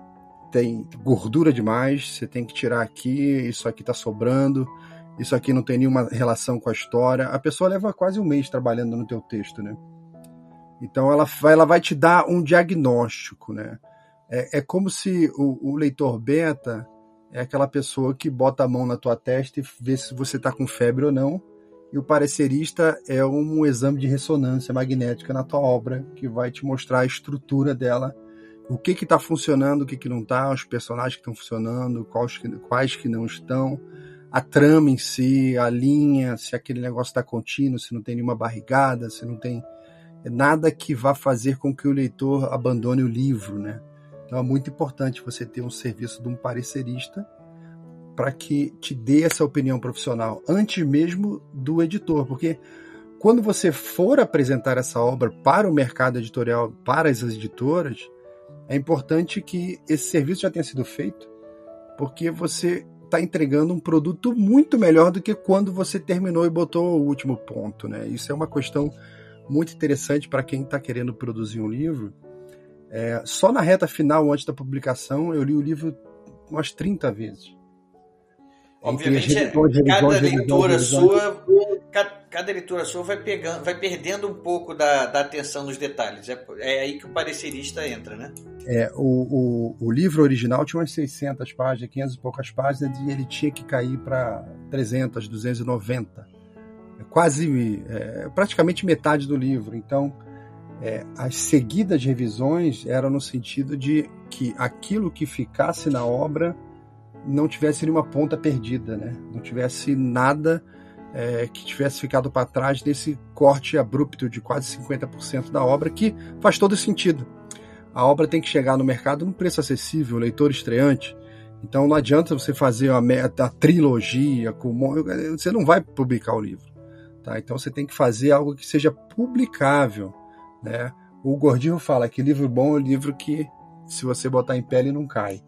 tem gordura demais, você tem que tirar aqui, isso aqui está sobrando isso aqui não tem nenhuma relação com a história. A pessoa leva quase um mês trabalhando no teu texto, né? Então ela vai, ela vai te dar um diagnóstico, né? É, é como se o, o, leitor beta é aquela pessoa que bota a mão na tua testa e vê se você está com febre ou não. E o parecerista é um exame de ressonância magnética na tua obra que vai te mostrar a estrutura dela o que está funcionando, o que, que não está, os personagens que estão funcionando, quais que, quais que não estão, a trama em si, a linha, se aquele negócio está contínuo, se não tem nenhuma barrigada, se não tem nada que vá fazer com que o leitor abandone o livro, né? Então é muito importante você ter um serviço de um parecerista para que te dê essa opinião profissional antes mesmo do editor, porque quando você for apresentar essa obra para o mercado editorial, para as editoras, é importante que esse serviço já tenha sido feito, porque você está entregando um produto muito melhor do que quando você terminou e botou o último ponto. Né? Isso é uma questão muito interessante para quem está querendo produzir um livro. É, só na reta final, antes da publicação, eu li o livro umas 30 vezes. Obviamente, revisões, cada leitura sua, cada, cada, leitura sua vai pegando, vai perdendo um pouco da, da atenção nos detalhes. É, é, aí que o parecerista entra, né? É, o, o, o, livro original tinha umas 600 páginas, 500 e poucas páginas, e ele tinha que cair para 300, 290. É quase, é, praticamente metade do livro. Então, é, as seguidas revisões eram no sentido de que aquilo que ficasse na obra não tivesse nenhuma ponta perdida, né? Não tivesse nada é, que tivesse ficado para trás desse corte abrupto de quase 50% da obra, que faz todo sentido. A obra tem que chegar no mercado num preço acessível, leitor estreante. Então não adianta você fazer a, a trilogia, com, você não vai publicar o livro. Tá? Então você tem que fazer algo que seja publicável. Né? O Gordinho fala que livro bom é o livro que, se você botar em pele, não cai.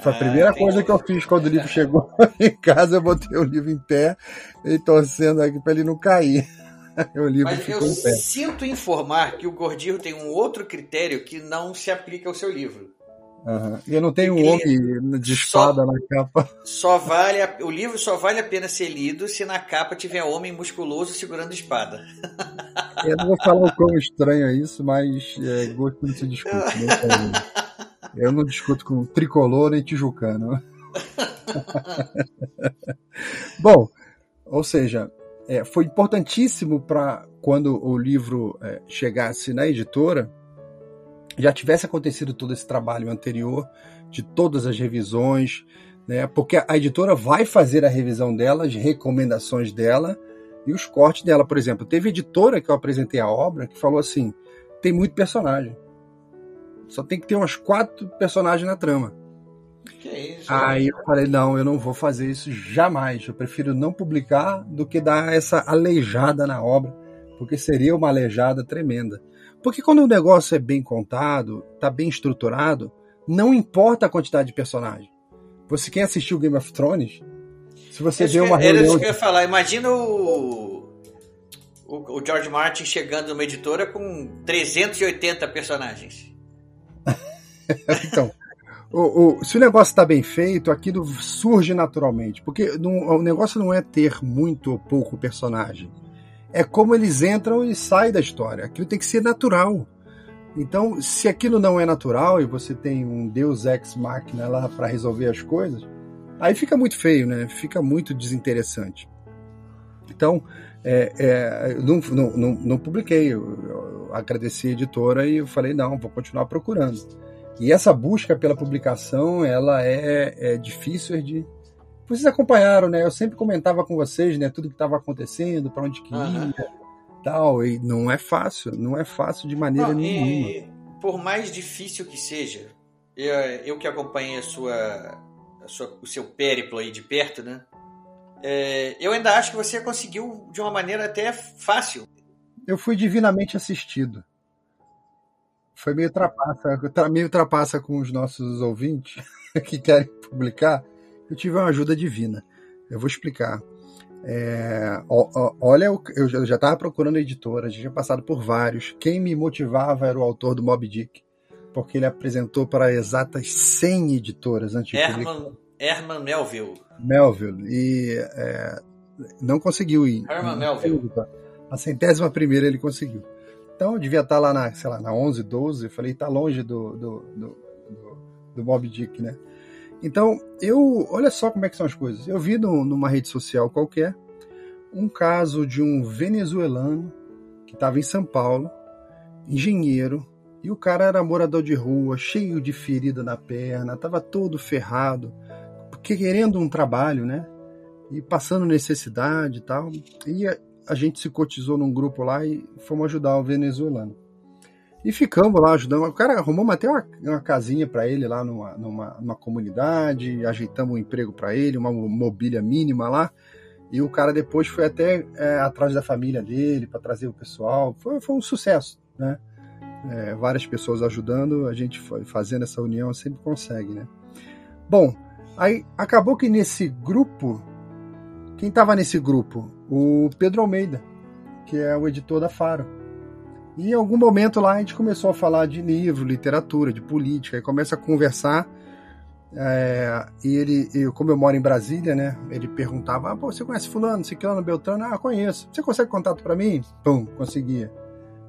Foi a primeira ah, coisa que eu fiz quando o livro chegou em casa, eu botei o livro em pé e torcendo aqui para ele não cair. O livro Mas eu em sinto informar que o Gordinho tem um outro critério que não se aplica ao seu livro. Uhum. Eu não tenho um homem de espada só, na capa. Só vale a, o livro só vale a pena ser lido se na capa tiver homem musculoso segurando espada. Eu não vou falar o quão estranho é isso, mas é, gosto não se discute. Né? Eu não discuto com tricolor nem tijucano. Bom, ou seja, é, foi importantíssimo para quando o livro é, chegasse na editora, já tivesse acontecido todo esse trabalho anterior, de todas as revisões, né, porque a editora vai fazer a revisão dela, as recomendações dela e os cortes dela. Por exemplo, teve editora que eu apresentei a obra que falou assim: tem muito personagem. Só tem que ter umas quatro personagens na trama. Que isso? Aí eu falei, não, eu não vou fazer isso jamais. Eu prefiro não publicar do que dar essa aleijada na obra, porque seria uma aleijada tremenda. Porque quando o negócio é bem contado, tá bem estruturado, não importa a quantidade de personagem. Você quem assistiu Game of Thrones, se você vê uma reunião... Era que eu ia falar. Imagina o... o George Martin chegando numa editora com 380 personagens. então, o, o, se o negócio está bem feito, aquilo surge naturalmente. Porque não, o negócio não é ter muito ou pouco personagem. É como eles entram e saem da história. Aquilo tem que ser natural. Então, se aquilo não é natural e você tem um Deus ex machina lá para resolver as coisas, aí fica muito feio, né? Fica muito desinteressante. Então, é, é, não, não, não, não, publiquei. Eu, eu agradeci a editora e eu falei, não, vou continuar procurando. E essa busca pela publicação, ela é, é difícil de... Vocês acompanharam, né? Eu sempre comentava com vocês, né? Tudo que estava acontecendo, para onde que ia, uhum. tal. E não é fácil, não é fácil de maneira não, nenhuma. E, por mais difícil que seja, eu, eu que acompanhei a sua, a sua, o seu périplo aí de perto, né? É, eu ainda acho que você conseguiu de uma maneira até fácil. Eu fui divinamente assistido. Foi meio trapaça, meio trapaça com os nossos ouvintes que querem publicar. Eu tive uma ajuda divina. Eu vou explicar. É, olha, eu já estava procurando editora, já tinha passado por vários. Quem me motivava era o autor do Mob Dick, porque ele apresentou para exatas 100 editoras antes Herman. Herman Melville. Melville. E é, não conseguiu ir. Herman Melville. A centésima primeira ele conseguiu. Então eu devia estar lá na, sei lá, na 11, 12. Eu falei, tá longe do, do, do, do, do Mob Dick, né? Então, eu. Olha só como é que são as coisas. Eu vi no, numa rede social qualquer um caso de um venezuelano que estava em São Paulo, engenheiro, E o cara era morador de rua, cheio de ferida na perna, estava todo ferrado, querendo um trabalho, né? E passando necessidade e tal. E a, gente se cotizou num grupo lá e fomos ajudar o venezuelano. E ficamos lá ajudando. O cara arrumou até uma, uma casinha para ele lá numa, numa, numa, comunidade, ajeitamos um emprego para ele, uma mobília mínima lá. E o cara depois foi até é, atrás da família dele para trazer o pessoal. Foi, foi um sucesso, né? É, várias pessoas ajudando, a gente foi fazendo essa união sempre consegue, né? Bom, aí acabou que nesse grupo, quem estava nesse grupo? O Pedro Almeida, que é o editor da Faro. E em algum momento lá a gente começou a falar de livro, literatura, de política, e começa a conversar. É, e ele, eu, como eu moro em Brasília, né? Ele perguntava: ah, você conhece Fulano, Ciclano, Beltrano? Ah, conheço. Você consegue contato para mim? Pum, conseguia.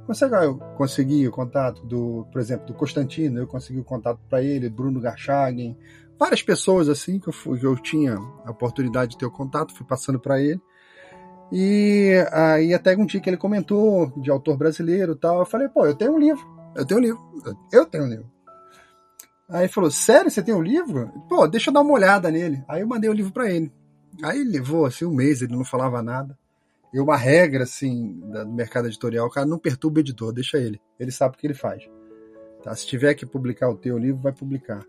Consegue, eu consegui o contato do, por exemplo, do Constantino, eu consegui o contato para ele, Bruno Garchagen, várias pessoas assim que eu, fui, que eu tinha a oportunidade de ter o contato, fui passando para ele. E aí até um dia que ele comentou de autor brasileiro tal, eu falei, pô, eu tenho um livro, eu tenho um livro, eu tenho um livro. Aí ele falou, sério, você tem um livro? Pô, deixa eu dar uma olhada nele. Aí eu mandei o livro para ele. Aí ele levou assim um mês, ele não falava nada. E uma regra assim do mercado editorial, cara não perturba o editor, deixa ele. Ele sabe o que ele faz. Tá? Se tiver que publicar o teu livro, vai publicar.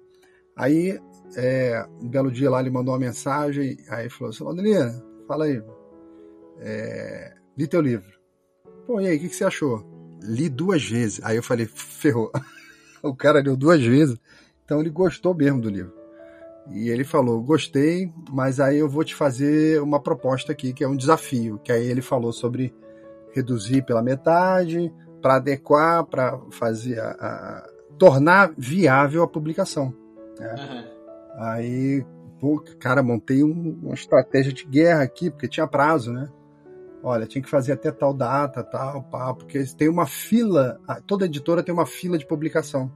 Aí, é, um belo dia lá, ele mandou uma mensagem, aí falou assim, Adelina, fala aí, é, li teu livro. Pô, e aí, o que, que, você achou? Li duas vezes. Aí eu falei, ferrou. o cara leu duas vezes. Então ele gostou mesmo do livro. E ele falou, gostei, mas aí eu vou te fazer uma proposta aqui, que é um desafio. Que aí ele falou sobre reduzir pela metade, para adequar, para fazer a, a, tornar viável a publicação. Né? Uhum. Aí, pô, cara, montei um, uma estratégia de guerra aqui, porque tinha prazo, né? Olha, tinha que fazer até tal data, tal, pá, porque tem uma fila, toda editora tem uma fila de publicação.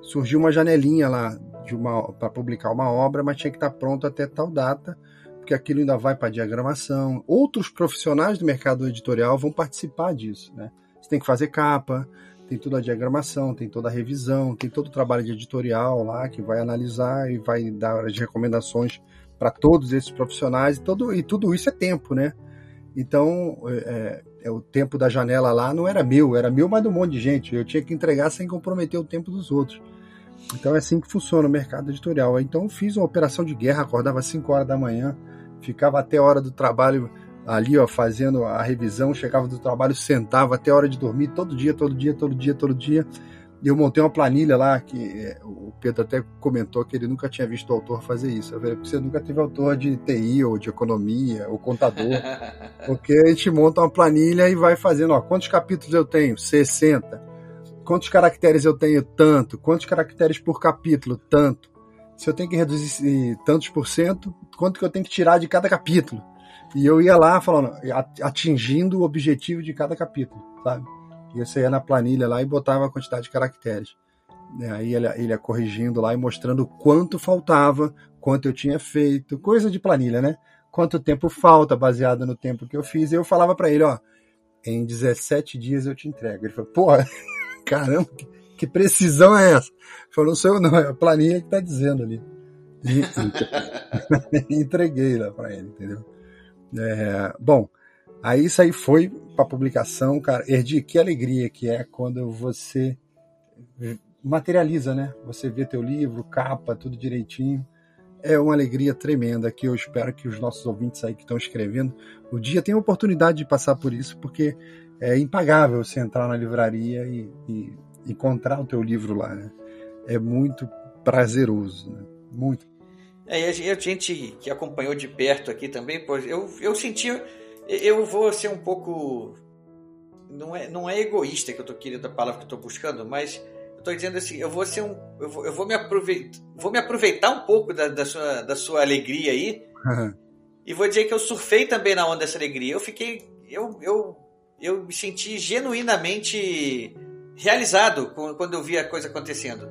Surgiu uma janelinha lá de uma para publicar uma obra, mas tinha que estar pronto até tal data, porque aquilo ainda vai para diagramação. Outros profissionais do mercado editorial vão participar disso, né? Você tem que fazer capa, tem toda a diagramação, tem toda a revisão, tem todo o trabalho de editorial lá que vai analisar e vai dar as recomendações para todos esses profissionais e, todo, e tudo isso é tempo, né? Então, é, é, o tempo da janela lá não era meu, era meu, mas de um monte de gente. Eu tinha que entregar sem comprometer o tempo dos outros. Então é assim que funciona o mercado editorial. Então fiz uma operação de guerra, acordava às 5 horas da manhã, ficava até a hora do trabalho ali, ó, fazendo a revisão, chegava do trabalho, sentava até a hora de dormir, todo dia, todo dia, todo dia, todo dia. E eu montei uma planilha lá, que é, o Pedro até comentou que ele nunca tinha visto o autor fazer isso. Eu falei, você nunca teve autor de TI ou de economia ou contador. porque a gente monta uma planilha e vai fazendo, ó, quantos capítulos eu tenho? 60. Quantos caracteres eu tenho? Tanto. Quantos caracteres por capítulo? Tanto. Se eu tenho que reduzir tantos por cento, quanto que eu tenho que tirar de cada capítulo? E eu ia lá falando, atingindo o objetivo de cada capítulo, sabe? E você ia na planilha lá e botava a quantidade de caracteres. Aí ele, ele ia corrigindo lá e mostrando quanto faltava, quanto eu tinha feito, coisa de planilha, né? Quanto tempo falta, baseado no tempo que eu fiz. E eu falava para ele, ó, em 17 dias eu te entrego. Ele falou, porra, caramba, que, precisão é essa? Falou, não sou eu não, é a planilha que tá dizendo ali. E, entreguei lá para ele, entendeu? É, bom, Aí isso aí foi para publicação, cara. Erdi, que alegria que é quando você materializa, né? Você vê teu livro, capa, tudo direitinho. É uma alegria tremenda que eu espero que os nossos ouvintes aí que estão escrevendo o dia tenham oportunidade de passar por isso, porque é impagável você entrar na livraria e, e encontrar o teu livro lá, né? É muito prazeroso, né? Muito. É, e a gente que acompanhou de perto aqui também, eu, eu senti eu vou ser um pouco. Não é, não é egoísta que eu tô querendo a palavra que eu tô buscando, mas eu tô dizendo assim, eu vou ser um. Eu vou, eu vou me aproveitar. Vou me aproveitar um pouco da, da, sua, da sua alegria aí. Uhum. E vou dizer que eu surfei também na onda dessa alegria. Eu fiquei. Eu, eu, eu me senti genuinamente realizado quando eu vi a coisa acontecendo.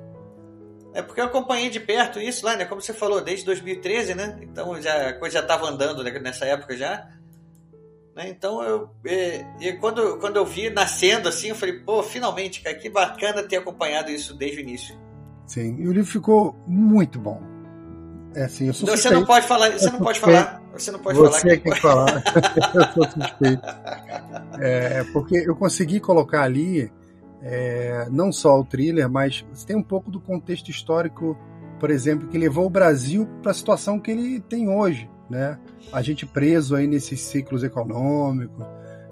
É porque eu acompanhei de perto isso lá, né? Como você falou, desde 2013, né? Então já, a coisa já estava andando nessa época já Né? Então, eu, é, e quando, quando eu vi nascendo assim, eu falei, pô, finalmente, cara, que bacana ter acompanhado isso desde o início. Sim, e o livro ficou muito bom. É assim, eu sou Você não pode falar, você não pode falar. Você não pode você falar. que... Você falar. eu sou suspeito. É, porque eu consegui colocar ali é, não só o thriller, mas tem um pouco do contexto histórico, por exemplo, que levou o Brasil para a situação que ele tem hoje, né? A gente preso aí nesses ciclos econômicos,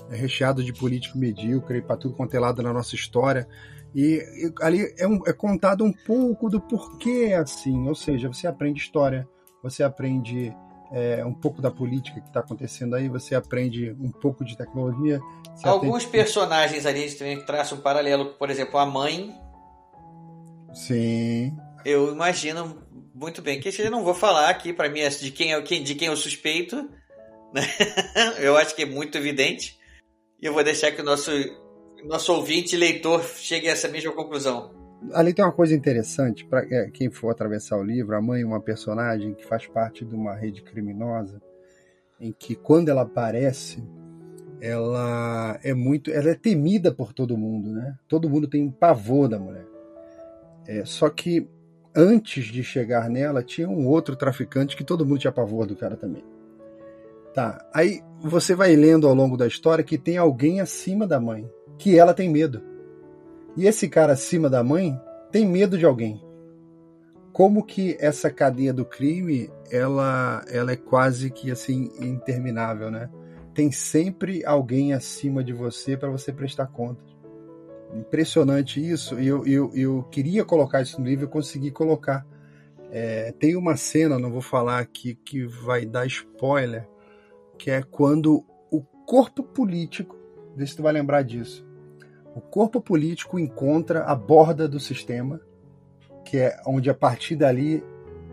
é, recheado de político medíocre para tudo quanto é lado na nossa história. E, e ali é, um, é, contado um pouco do porquê é assim, ou seja, você aprende história, você aprende é, um pouco da política que está acontecendo aí, você aprende um pouco de tecnologia. Alguns aprende... personagens ali a gente também traça um paralelo, por exemplo, a mãe. Sim. Eu imagino muito bem que eu não vou falar aqui para mim de quem é de quem eu suspeito, né? eu acho que é muito evidente. E eu vou deixar que o nosso nosso ouvinte leitor chegue a essa mesma conclusão. Ali tem uma coisa interessante para é, quem for atravessar o livro. A mãe é uma personagem que faz parte de uma rede criminosa, em que quando ela aparece, ela é muito, ela é temida por todo mundo, né? Todo mundo tem pavor da mulher. É, só que antes de chegar nela tinha um outro traficante que todo mundo tinha pavor do cara também. Tá. Aí você vai lendo ao longo da história que tem alguém acima da mãe que ela tem medo. E esse cara acima da mãe tem medo de alguém. Como que essa cadeia do crime, ela, ela é quase que assim interminável, né? Tem sempre alguém acima de você para você prestar contas. Impressionante isso. E eu, eu, eu queria colocar isso no livro, eu consegui colocar. É, tem uma cena, não vou falar aqui, que vai dar spoiler, que é quando o corpo político, vê se tu vai lembrar disso, o corpo político encontra a borda do sistema, que é onde a partir dali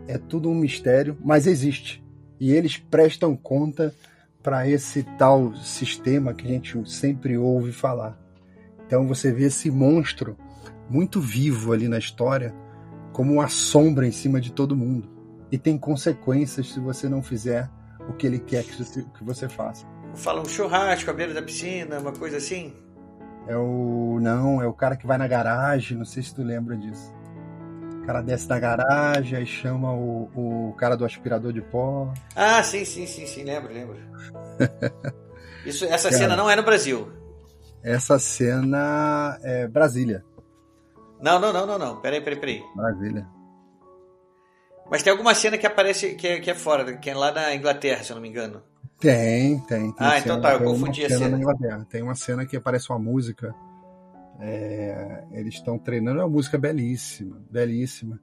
é tudo um mistério, mas existe. E eles prestam conta para esse tal sistema que a gente sempre ouve falar. Então você vê esse monstro muito vivo ali na história, como uma sombra em cima de todo mundo. E tem consequências se você não fizer o que ele quer que você faça. Fala um churrasco à beira da piscina, uma coisa assim? É o. Não, é o cara que vai na garagem, não sei se tu lembra disso. O cara desce da garagem, aí chama o, o cara do aspirador de pó. Ah, sim, sim, sim, sim, lembro, lembro. Isso, essa cara, cena não é no Brasil. Essa cena é Brasília. Não, não, não, não, não. Peraí, peraí, peraí. Brasília. Mas tem alguma cena que aparece que é, que é fora, que é lá na Inglaterra, se eu não me engano. Tem, tem. tem ah, então tá, eu confundi a cena. cena. Tem uma cena que aparece uma música. É, eles estão treinando, é uma música belíssima, belíssima,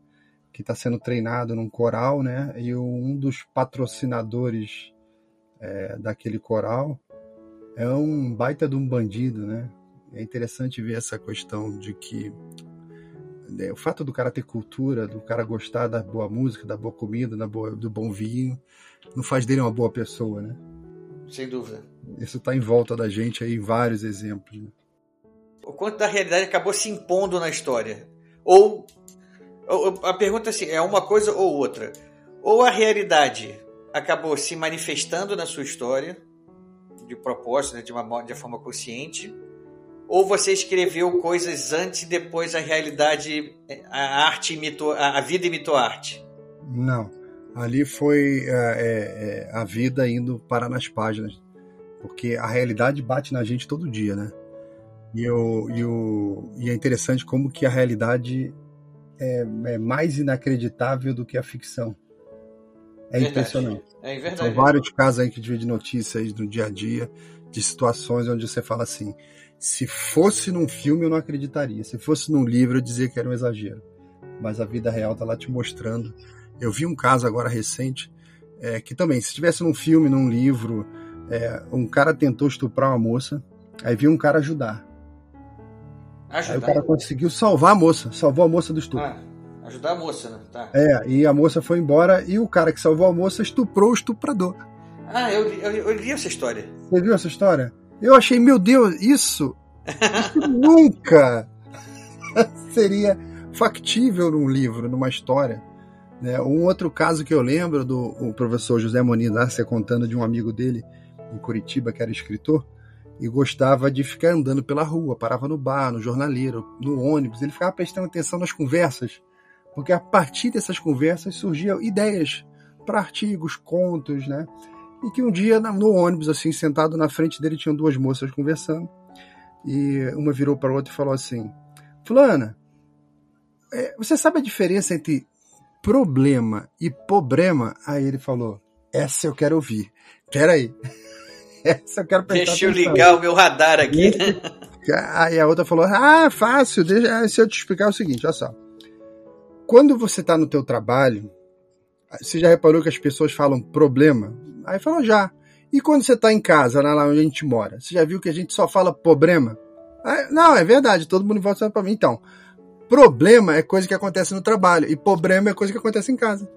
que está sendo treinado num coral, né? E um dos patrocinadores é, daquele coral é um baita de um bandido, né? É interessante ver essa questão de que né, o fato do cara ter cultura, do cara gostar da boa música, da boa comida, da boa, do bom vinho, não faz dele uma boa pessoa, né? Sem dúvida. Isso está em volta da gente aí, vários exemplos. Né? O quanto da realidade acabou se impondo na história? Ou, ou a pergunta é assim, é uma coisa ou outra. Ou a realidade acabou se manifestando na sua história, de propósito, né, de, uma, de uma forma consciente, ou você escreveu coisas antes e depois a realidade, a arte imitou, a vida imitou a arte? Não. Ali foi é, é, é, a vida indo parar nas páginas, porque a realidade bate na gente todo dia, né? E, eu, e, o, e é interessante como que a realidade é, é mais inacreditável do que a ficção. É verdade. impressionante. É verdade. São vários casos aí que divide notícias no dia a dia, de situações onde você fala assim: se fosse num filme eu não acreditaria, se fosse num livro eu dizia que era um exagero. Mas a vida real tá lá te mostrando eu vi um caso agora recente é, que também, se estivesse num filme, num livro, é, um cara tentou estuprar uma moça, aí viu um cara ajudar. Ajudar? Aí o cara conseguiu salvar a moça, salvou a moça do estupro. Ah, ajudar a moça, né? Tá. É, e a moça foi embora e o cara que salvou a moça estuprou o estuprador. Ah, eu, eu, eu li essa história. Você viu essa história? Eu achei, meu Deus, isso, isso nunca seria factível num livro, numa história. Né? Um outro caso que eu lembro do o professor José Moni Dácia contando de um amigo dele em Curitiba, que era escritor, e gostava de ficar andando pela rua, parava no bar, no jornaleiro, no ônibus, ele ficava prestando atenção nas conversas, porque a partir dessas conversas surgiam ideias para artigos, contos, né? E que um dia no ônibus, assim, sentado na frente dele, tinham duas moças conversando, e uma virou para outra e falou assim: Fulana, é, você sabe a diferença entre problema e problema? Aí ele falou: Essa eu quero ouvir. Peraí. Essa eu quero Deixa eu atenção. ligar o meu radar aqui. Aí a outra falou: Ah, fácil. Deixa, se eu te explicar o seguinte, olha só. Quando você está no teu trabalho, você já reparou que as pessoas falam problema? Aí falou já. E quando você está em casa, lá onde a gente mora, você já viu que a gente só fala problema? Aí, não, é verdade, todo mundo volta para mim. Então, problema é coisa que acontece no trabalho e problema é coisa que acontece em casa.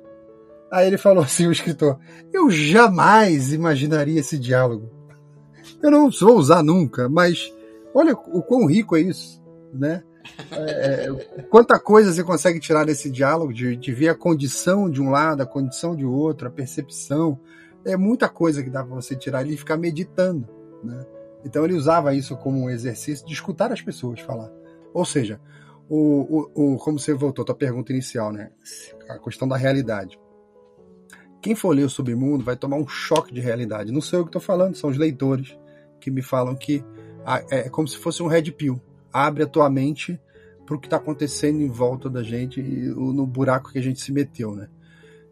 Aí ele falou assim, o escritor, eu jamais imaginaria esse diálogo. Eu não vou usar nunca, mas olha o quão rico é isso, né? É, quanta coisa você consegue tirar desse diálogo, de, de ver a condição de um lado, a condição de outro, a percepção. É muita coisa que dá para você tirar ali e ficar meditando, né? Então ele usava isso como um exercício de escutar as pessoas falar. Ou seja, o, o, o, como você voltou à tua pergunta inicial, né? A questão da realidade. Quem for ler o Submundo vai tomar um choque de realidade. Não sou eu que estou falando, são os leitores que me falam que é como se fosse um red pill. Abre a tua mente para o que está acontecendo em volta da gente e no buraco que a gente se meteu, né?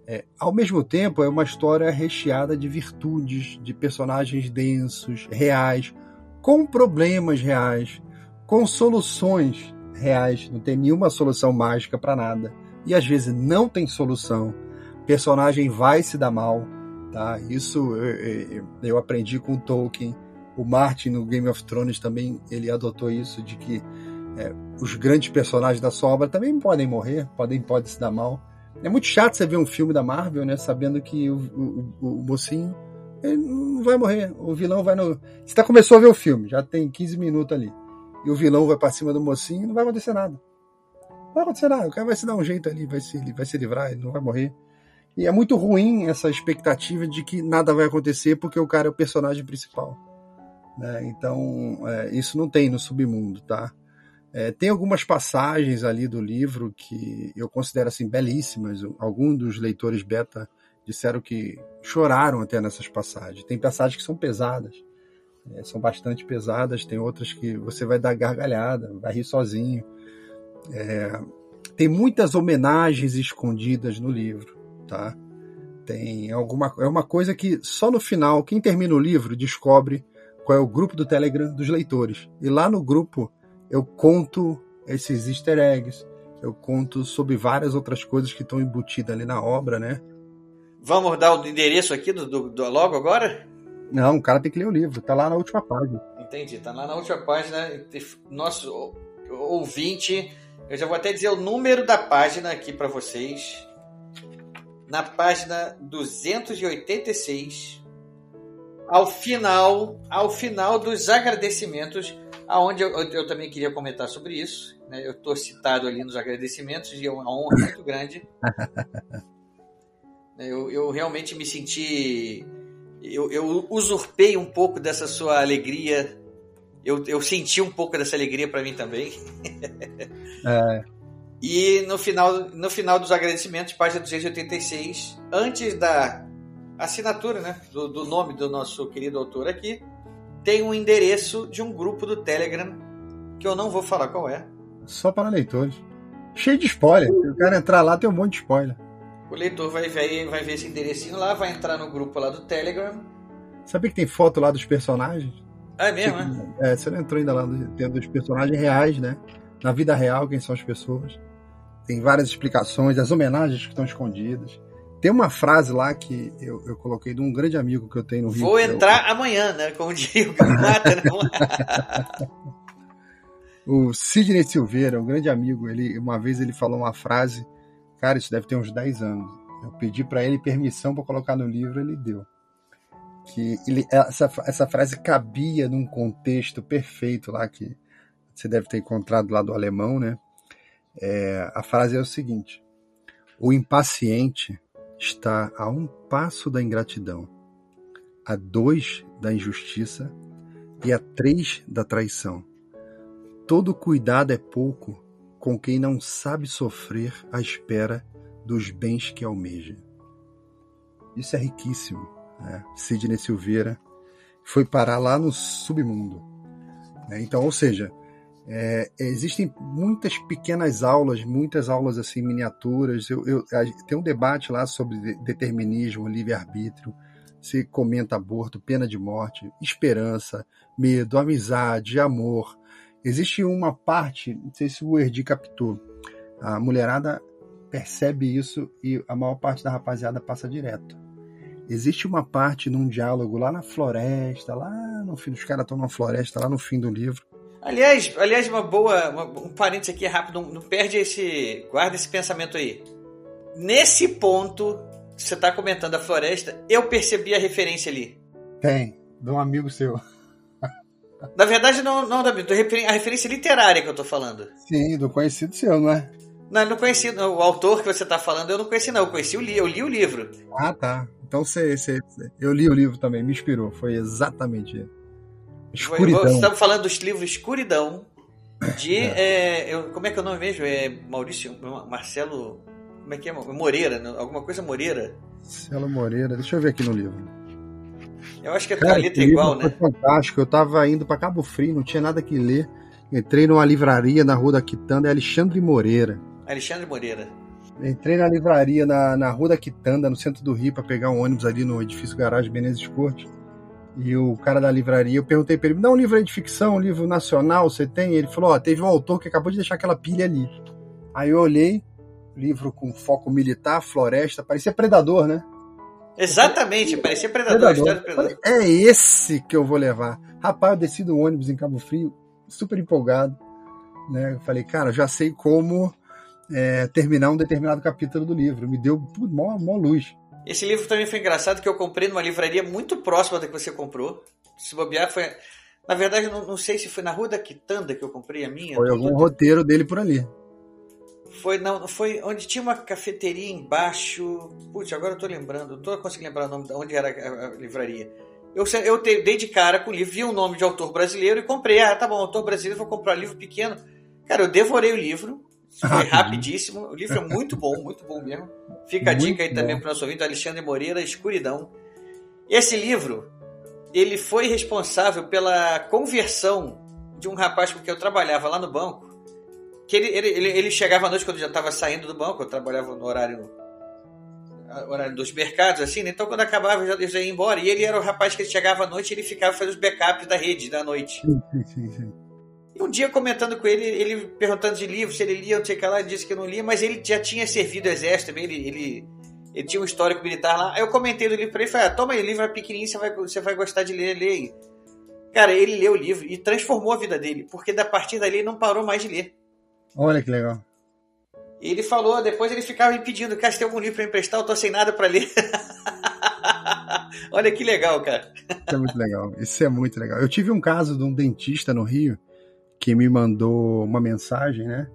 É, ao mesmo tempo, é uma história recheada de virtudes, de personagens densos, reais, com problemas reais, com soluções reais. Não tem nenhuma solução mágica para nada. E às vezes não tem solução. O personagem vai se dar mal. Tá? Isso eu, eu aprendi com Tolkien. O Martin no Game of Thrones também ele adotou isso de que é, os grandes personagens da sua obra também podem morrer, podem, podem se dar mal. É muito chato você ver um filme da Marvel, né, sabendo que o, o, o mocinho ele não vai morrer. O vilão vai no. Você tá, começou a ver o filme, já tem 15 minutos ali. E o vilão vai para cima do mocinho não vai acontecer nada. Não vai acontecer nada. O cara vai se dar um jeito ali, vai se, vai se livrar, ele não vai morrer. E é muito ruim essa expectativa de que nada vai acontecer porque o cara é o personagem principal. Né? Então, é, isso não tem no submundo, tá? É, tem algumas passagens ali do livro que eu considero assim belíssimas. Alguns dos leitores beta disseram que choraram até nessas passagens. Tem passagens que são pesadas, é, são bastante pesadas. Tem outras que você vai dar gargalhada, vai rir sozinho. É, tem muitas homenagens escondidas no livro, tá? Tem alguma é uma coisa que só no final quem termina o livro descobre qual é o grupo do Telegram dos leitores. E lá no grupo eu conto esses easter eggs, eu conto sobre várias outras coisas que estão embutidas ali na obra, né? Vamos dar o endereço aqui do, do, do logo agora? Não, o cara tem que ler o livro, tá lá na última página. Entendi, tá lá na última página. Nosso ouvinte, eu já vou até dizer o número da página aqui para vocês. Na página 286, ao final, ao final dos agradecimentos, aonde eu, eu, também queria comentar sobre isso. Né? Eu estou citado ali nos agradecimentos e é uma honra muito grande. eu, eu realmente me senti. Eu, eu, usurpei um pouco dessa sua alegria. Eu, eu senti um pouco dessa alegria para mim também. É. E no final, no final dos agradecimentos, página 286, antes da assinatura né, do, do nome do nosso querido autor aqui, tem um endereço de um grupo do Telegram que eu não vou falar qual é. Só para leitores. Cheio de spoiler. Se o cara entrar lá, tem um monte de spoiler. O leitor vai ver, vai ver esse enderecinho lá, vai entrar no grupo lá do Telegram. Sabia que tem foto lá dos personagens? Ah, é mesmo, né? É, você não entrou ainda lá, tem dos personagens reais, né? Na vida real, quem são as pessoas. Tem várias explicações, as homenagens que estão escondidas. Tem uma frase lá que eu, eu coloquei de um grande amigo que eu tenho no Rio. Vou entrar eu... amanhã, né? Como diria o né? o Sidney Silveira, um grande amigo, ele uma vez ele falou uma frase, cara, isso deve ter uns 10 anos. Eu pedi para ele permissão para colocar no livro, ele deu. Que ele, essa, essa frase cabia num contexto perfeito lá que você deve ter encontrado lá do alemão, né? É, a frase é o seguinte: o impaciente está a um passo da ingratidão. a 2 da injustiça e a 3 da traição. Todo cuidado é pouco com quem não sabe sofrer à espera dos bens que almeja. Isso é riquíssimo. Né? Sidney Silveira foi parar lá no submundo. Né? Então, ou seja, é, existem muitas pequenas aulas, muitas aulas assim miniaturas. Eu, eu, tem um debate lá sobre determinismo, livre-arbítrio. Se comenta aborto, pena de morte, esperança, medo, amizade, amor. Existe uma parte, não sei se o Erdi captou, a mulherada percebe isso e a maior parte da rapaziada passa direto. Existe uma parte num diálogo lá na floresta, lá no fim, os caras estão na floresta, lá no fim do livro. Aliás, aliás uma boa, uma, um parênteses aqui rápido, não, não perde esse, guarda esse pensamento aí. Nesse ponto, você está comentando a floresta, eu percebi a referência ali. Tem, de um amigo seu. Na verdade, não, não Davi, a referência literária que eu tô falando. Sim, do conhecido seu, não é? Não, não conheci. O autor que você tá falando, eu não conheci, não. Eu conheci o livro, eu li o livro. Ah, tá. Então você, você, eu li o livro também, me inspirou. Foi exatamente ele. Escuridão. Estava falando dos livros Escuridão, de. é. É, eu, como é que é o nome mesmo? É Maurício. Marcelo. Como é que é? Moreira, alguma coisa Moreira. Marcelo Moreira, deixa eu ver aqui no livro. Eu acho que a letra é igual, né? Foi fantástico. Eu tava indo para Cabo Frio, não tinha nada que ler. Entrei numa livraria na Rua da Quitanda, é Alexandre Moreira. Alexandre Moreira. Entrei na livraria na, na Rua da Quitanda, no centro do Rio, para pegar um ônibus ali no edifício Garagem Menezes Corte. E o cara da livraria, eu perguntei para ele: dá um livro aí de ficção, um livro nacional, você tem? Ele falou: ó, teve um autor que acabou de deixar aquela pilha ali. Aí eu olhei, livro com foco militar, floresta, parecia predador, né? Exatamente, parecia predador, predador. predador. É esse que eu vou levar. Rapaz, eu desci do ônibus em Cabo Frio, super empolgado. Né? Eu falei, cara, já sei como é, terminar um determinado capítulo do livro. Me deu mó, mó luz. Esse livro também foi engraçado que eu comprei numa livraria muito próxima da que você comprou. Se bobear, foi. Na verdade, não, não sei se foi na Rua da Quitanda que eu comprei a minha. Foi algum roteiro dele por ali. Foi, não, foi onde tinha uma cafeteria embaixo. Putz, agora eu tô lembrando, não tô conseguindo lembrar o nome de onde era a, a livraria. Eu, eu te, dei de cara com o livro, vi o um nome de autor brasileiro e comprei. Ah, tá bom, autor brasileiro, vou comprar um livro pequeno. Cara, eu devorei o livro, foi rapidíssimo. O livro é muito bom, muito bom mesmo. Fica a muito dica aí bom. também para o nosso ouvinte, Alexandre Moreira, Escuridão. Esse livro, ele foi responsável pela conversão de um rapaz com quem eu trabalhava lá no banco. Que ele, ele, ele chegava à noite quando eu já estava saindo do banco, eu trabalhava no horário horário dos mercados, assim, né? Então quando acabava eu já, eu já ia embora. E ele era o rapaz que chegava à noite e ele ficava fazendo os backups da rede da noite. Sim, sim, sim. E um dia comentando com ele, ele perguntando de livro, se ele lia, não sei o que lá, ele disse que não lia, mas ele já tinha servido o exército também, ele, ele, ele tinha um histórico militar lá. Aí eu comentei do livro pra ele e falei, ah, toma aí, o livro é pequenininho, você vai, você vai gostar de ler, leia Cara, ele leu o livro e transformou a vida dele, porque da partir dali ele não parou mais de ler. Olha que legal. E ele falou, depois ele ficava me pedindo, cara, se tem algum livro pra emprestar, eu tô sem nada para ler. Olha que legal, cara. Isso é muito legal. Isso é muito legal. Eu tive um caso de um dentista no Rio que me mandou uma mensagem, né?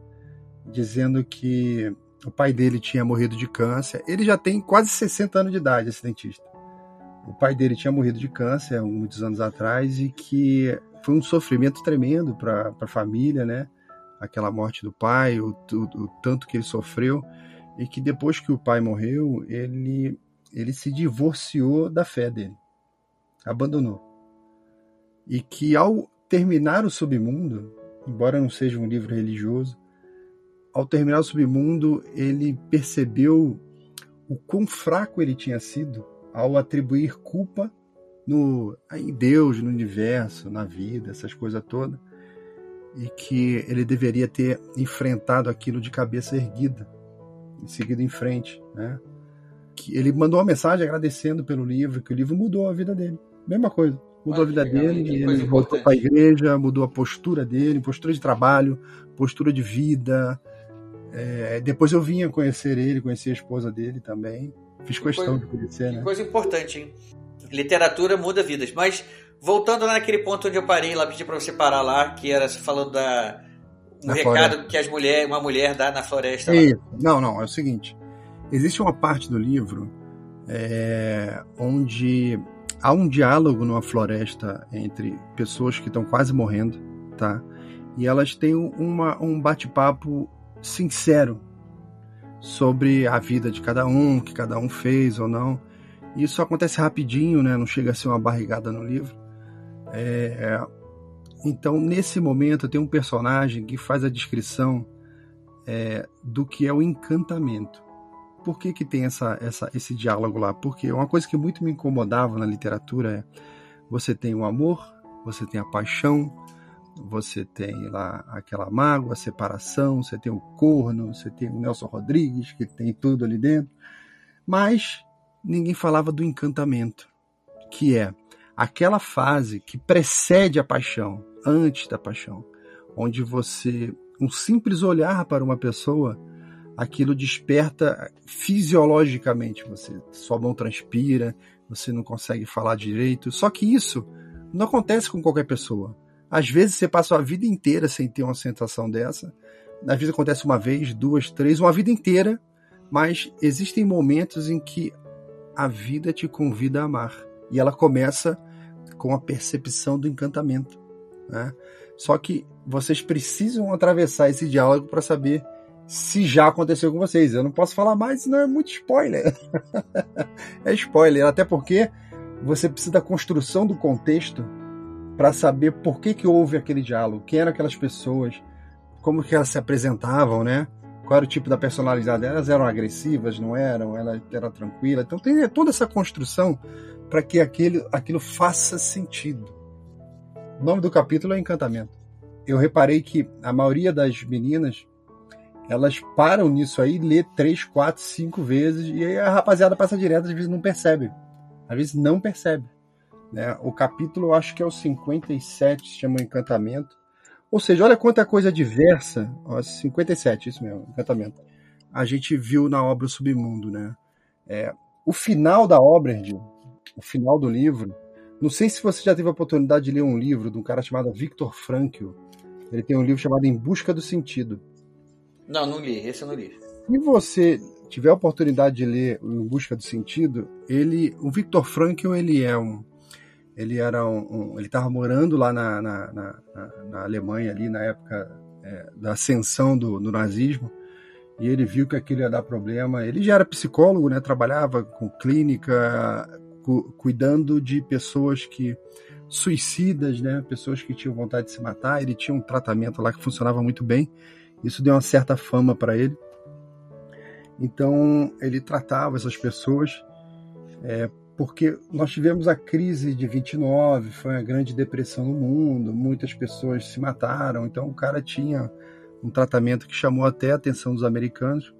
Dizendo que o pai dele tinha morrido de câncer. Ele já tem quase 60 anos de idade, esse dentista. O pai dele tinha morrido de câncer muitos anos atrás e que foi um sofrimento tremendo para a família, né? Aquela morte do pai, o, o, o tanto que ele sofreu e que depois que o pai morreu, ele ele se divorciou da fé dele, abandonou. E que ao terminar o submundo, embora não seja um livro religioso, ao terminar o submundo, ele percebeu o quão fraco ele tinha sido ao atribuir culpa no, em Deus, no universo, na vida, essas coisas todas, e que ele deveria ter enfrentado aquilo de cabeça erguida, e seguido em frente, né? Que ele mandou uma mensagem agradecendo pelo livro, que o livro mudou a vida dele. Mesma coisa mudou a vida dele, ele voltou para a igreja, mudou a postura dele, postura de trabalho, postura de vida. É, depois eu vinha conhecer ele, conhecer a esposa dele também. Fiz questão coisa, de conhecer, né? Coisa importante, hein? Literatura muda vidas. Mas voltando naquele ponto onde eu parei lá, pedi para você parar lá, que era falando da um recado floresta. que as mulher, uma mulher dá na floresta. Isso. Não, não, é o seguinte. Existe uma parte do livro é, onde há um diálogo numa floresta entre pessoas que estão quase morrendo, tá? E elas têm uma, um bate-papo sincero sobre a vida de cada um, que cada um fez ou não. Isso acontece rapidinho, né? Não chega a ser uma barrigada no livro. É... Então, nesse momento, tem um personagem que faz a descrição é, do que é o encantamento. Por que, que tem essa, essa, esse diálogo lá? Porque uma coisa que muito me incomodava na literatura é você tem o amor, você tem a paixão, você tem lá aquela mágoa, a separação, você tem o corno, você tem o Nelson Rodrigues, que tem tudo ali dentro. Mas ninguém falava do encantamento, que é aquela fase que precede a paixão, antes da paixão, onde você, um simples olhar para uma pessoa, aquilo desperta fisiologicamente você, sua mão transpira, você não consegue falar direito. Só que isso não acontece com qualquer pessoa. Às vezes você passa a vida inteira sem ter uma sensação dessa. Às vezes acontece uma vez, duas, três, uma vida inteira, mas existem momentos em que a vida te convida a amar. E ela começa com a percepção do encantamento. Né? Só que vocês precisam atravessar esse diálogo para saber se já aconteceu com vocês. Eu não posso falar mais, senão é muito spoiler. é spoiler, até porque você precisa da construção do contexto para saber por que, que houve aquele diálogo, quem eram aquelas pessoas, como que elas se apresentavam, né? Qual era o tipo da personalidade? Elas eram agressivas, não eram? Ela era tranquila. Então tem toda essa construção para que aquilo, aquilo faça sentido. O nome do capítulo é Encantamento. Eu reparei que a maioria das meninas elas param nisso aí, lê três, quatro, cinco vezes e aí a rapaziada passa direto, às vezes não percebe. Às vezes não percebe. Né? O capítulo, eu acho que é o 57, se chama Encantamento. Ou seja, olha quanta coisa diversa. Ó, 57, isso mesmo, Encantamento. A gente viu na obra O Submundo, né? É, o final da obra, o final do livro. Não sei se você já teve a oportunidade de ler um livro de um cara chamado Viktor Frankl. Ele tem um livro chamado Em Busca do Sentido. Não, não li. Esse eu não li. Se você tiver a oportunidade de ler Em Busca do Sentido, ele, o Viktor Frankl, ele é um, ele era um, um ele estava morando lá na, na, na, na, Alemanha ali na época é, da ascensão do, do, nazismo e ele viu que aquilo ia dar problema. Ele já era psicólogo, né? Trabalhava com clínica, cu, cuidando de pessoas que suicidas, né? Pessoas que tinham vontade de se matar. Ele tinha um tratamento lá que funcionava muito bem isso deu uma certa fama para ele. Então ele tratava essas pessoas, é, porque nós tivemos a crise de 29, foi a grande depressão no mundo, muitas pessoas se mataram, então o cara tinha um tratamento que chamou até a atenção dos americanos.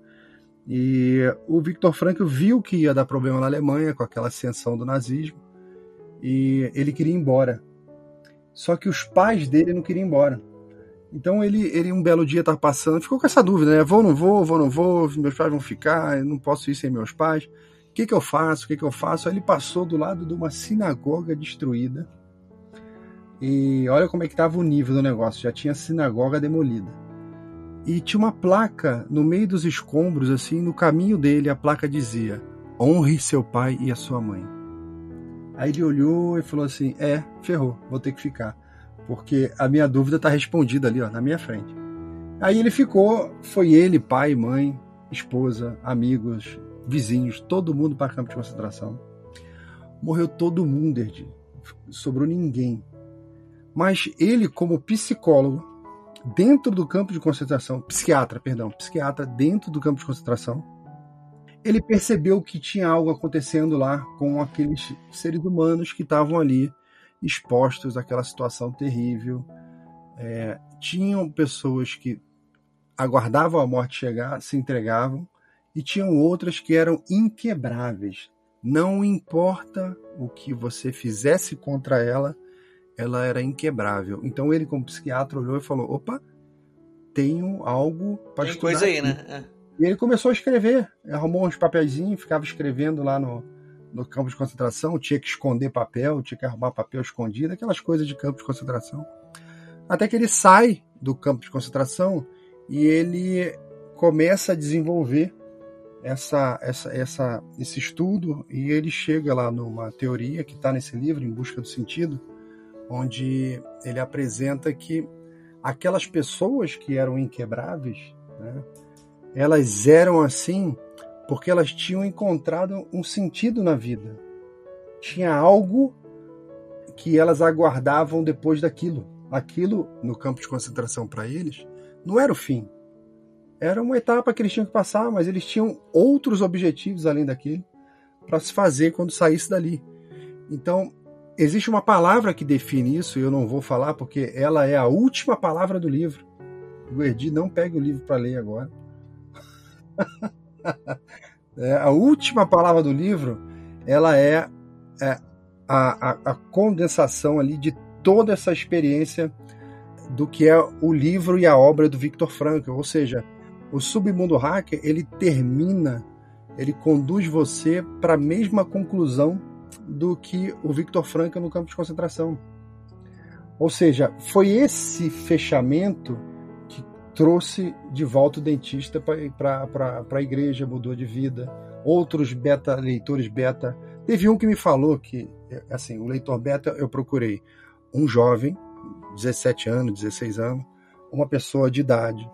E o Viktor Frankl viu que ia dar problema na Alemanha com aquela ascensão do nazismo e ele queria ir embora. Só que os pais dele não queriam ir embora. Então ele, ele um belo dia tá passando, ficou com essa dúvida, né? Vou, não vou, vou, não vou, meus pais vão ficar, não posso ir sem meus pais. O que, que eu faço? O que, que eu faço? Aí ele passou do lado de uma sinagoga destruída. E olha como é que estava o nível do negócio. Já tinha sinagoga demolida. E tinha uma placa no meio dos escombros, assim, no caminho dele, a placa dizia: Honre seu pai e a sua mãe. Aí ele olhou e falou assim: É, ferrou, vou ter que ficar porque a minha dúvida está respondida ali, ó, na minha frente. Aí ele ficou, foi ele, pai, mãe, esposa, amigos, vizinhos, todo mundo para campo de concentração. Morreu todo mundo, Erdi. Sobrou ninguém. Mas ele, como psicólogo, dentro do campo de concentração, psiquiatra, perdão, psiquiatra dentro do campo de concentração, ele percebeu que tinha algo acontecendo lá com aqueles seres humanos que estavam ali expostos àquela situação terrível. É, tinham pessoas que aguardavam a morte chegar, se entregavam, e tinham outras que eram inquebráveis. Não importa o que você fizesse contra ela, ela era inquebrável. Então ele, como psiquiatra, olhou e falou: opa, tenho algo para Tem coisa aí, né? É. E ele começou a escrever, arrumou uns papeizinhos, ficava escrevendo lá no, no campo de concentração, tinha que esconder papel, tinha que arrumar papel escondido, aquelas coisas de campo de concentração. Até que ele sai do campo de concentração e ele começa a desenvolver essa, essa, essa, esse estudo e ele chega lá numa teoria que está nesse livro, Em Busca do Sentido, onde ele apresenta que aquelas pessoas que eram inquebráveis, né, elas eram assim porque elas tinham encontrado um sentido na vida. Tinha algo que elas aguardavam depois daquilo. Aquilo, no campo de concentração para eles, não era o fim. Era uma etapa que eles tinham que passar, mas eles tinham outros objetivos além daquele para se fazer quando saísse dali. Então, existe uma palavra que define isso, e eu não vou falar porque ela é a última palavra do livro. O Erdi não pega o livro para ler agora. é, a última palavra do livro, ela é, é a, a, a condensação ali de toda essa experiência do que é o livro e a obra do Viktor Frankl, ou seja, o submundo hacker ele termina, ele conduz você para a mesma conclusão do que o Viktor Frankl no campo de concentração. Ou seja, foi esse fechamento trouxe de volta o dentista para a igreja, mudou de vida. Outros beta leitores beta. Teve um que me falou que, assim, o leitor beta eu procurei um jovem, 17 anos, 16 anos, uma pessoa de idade,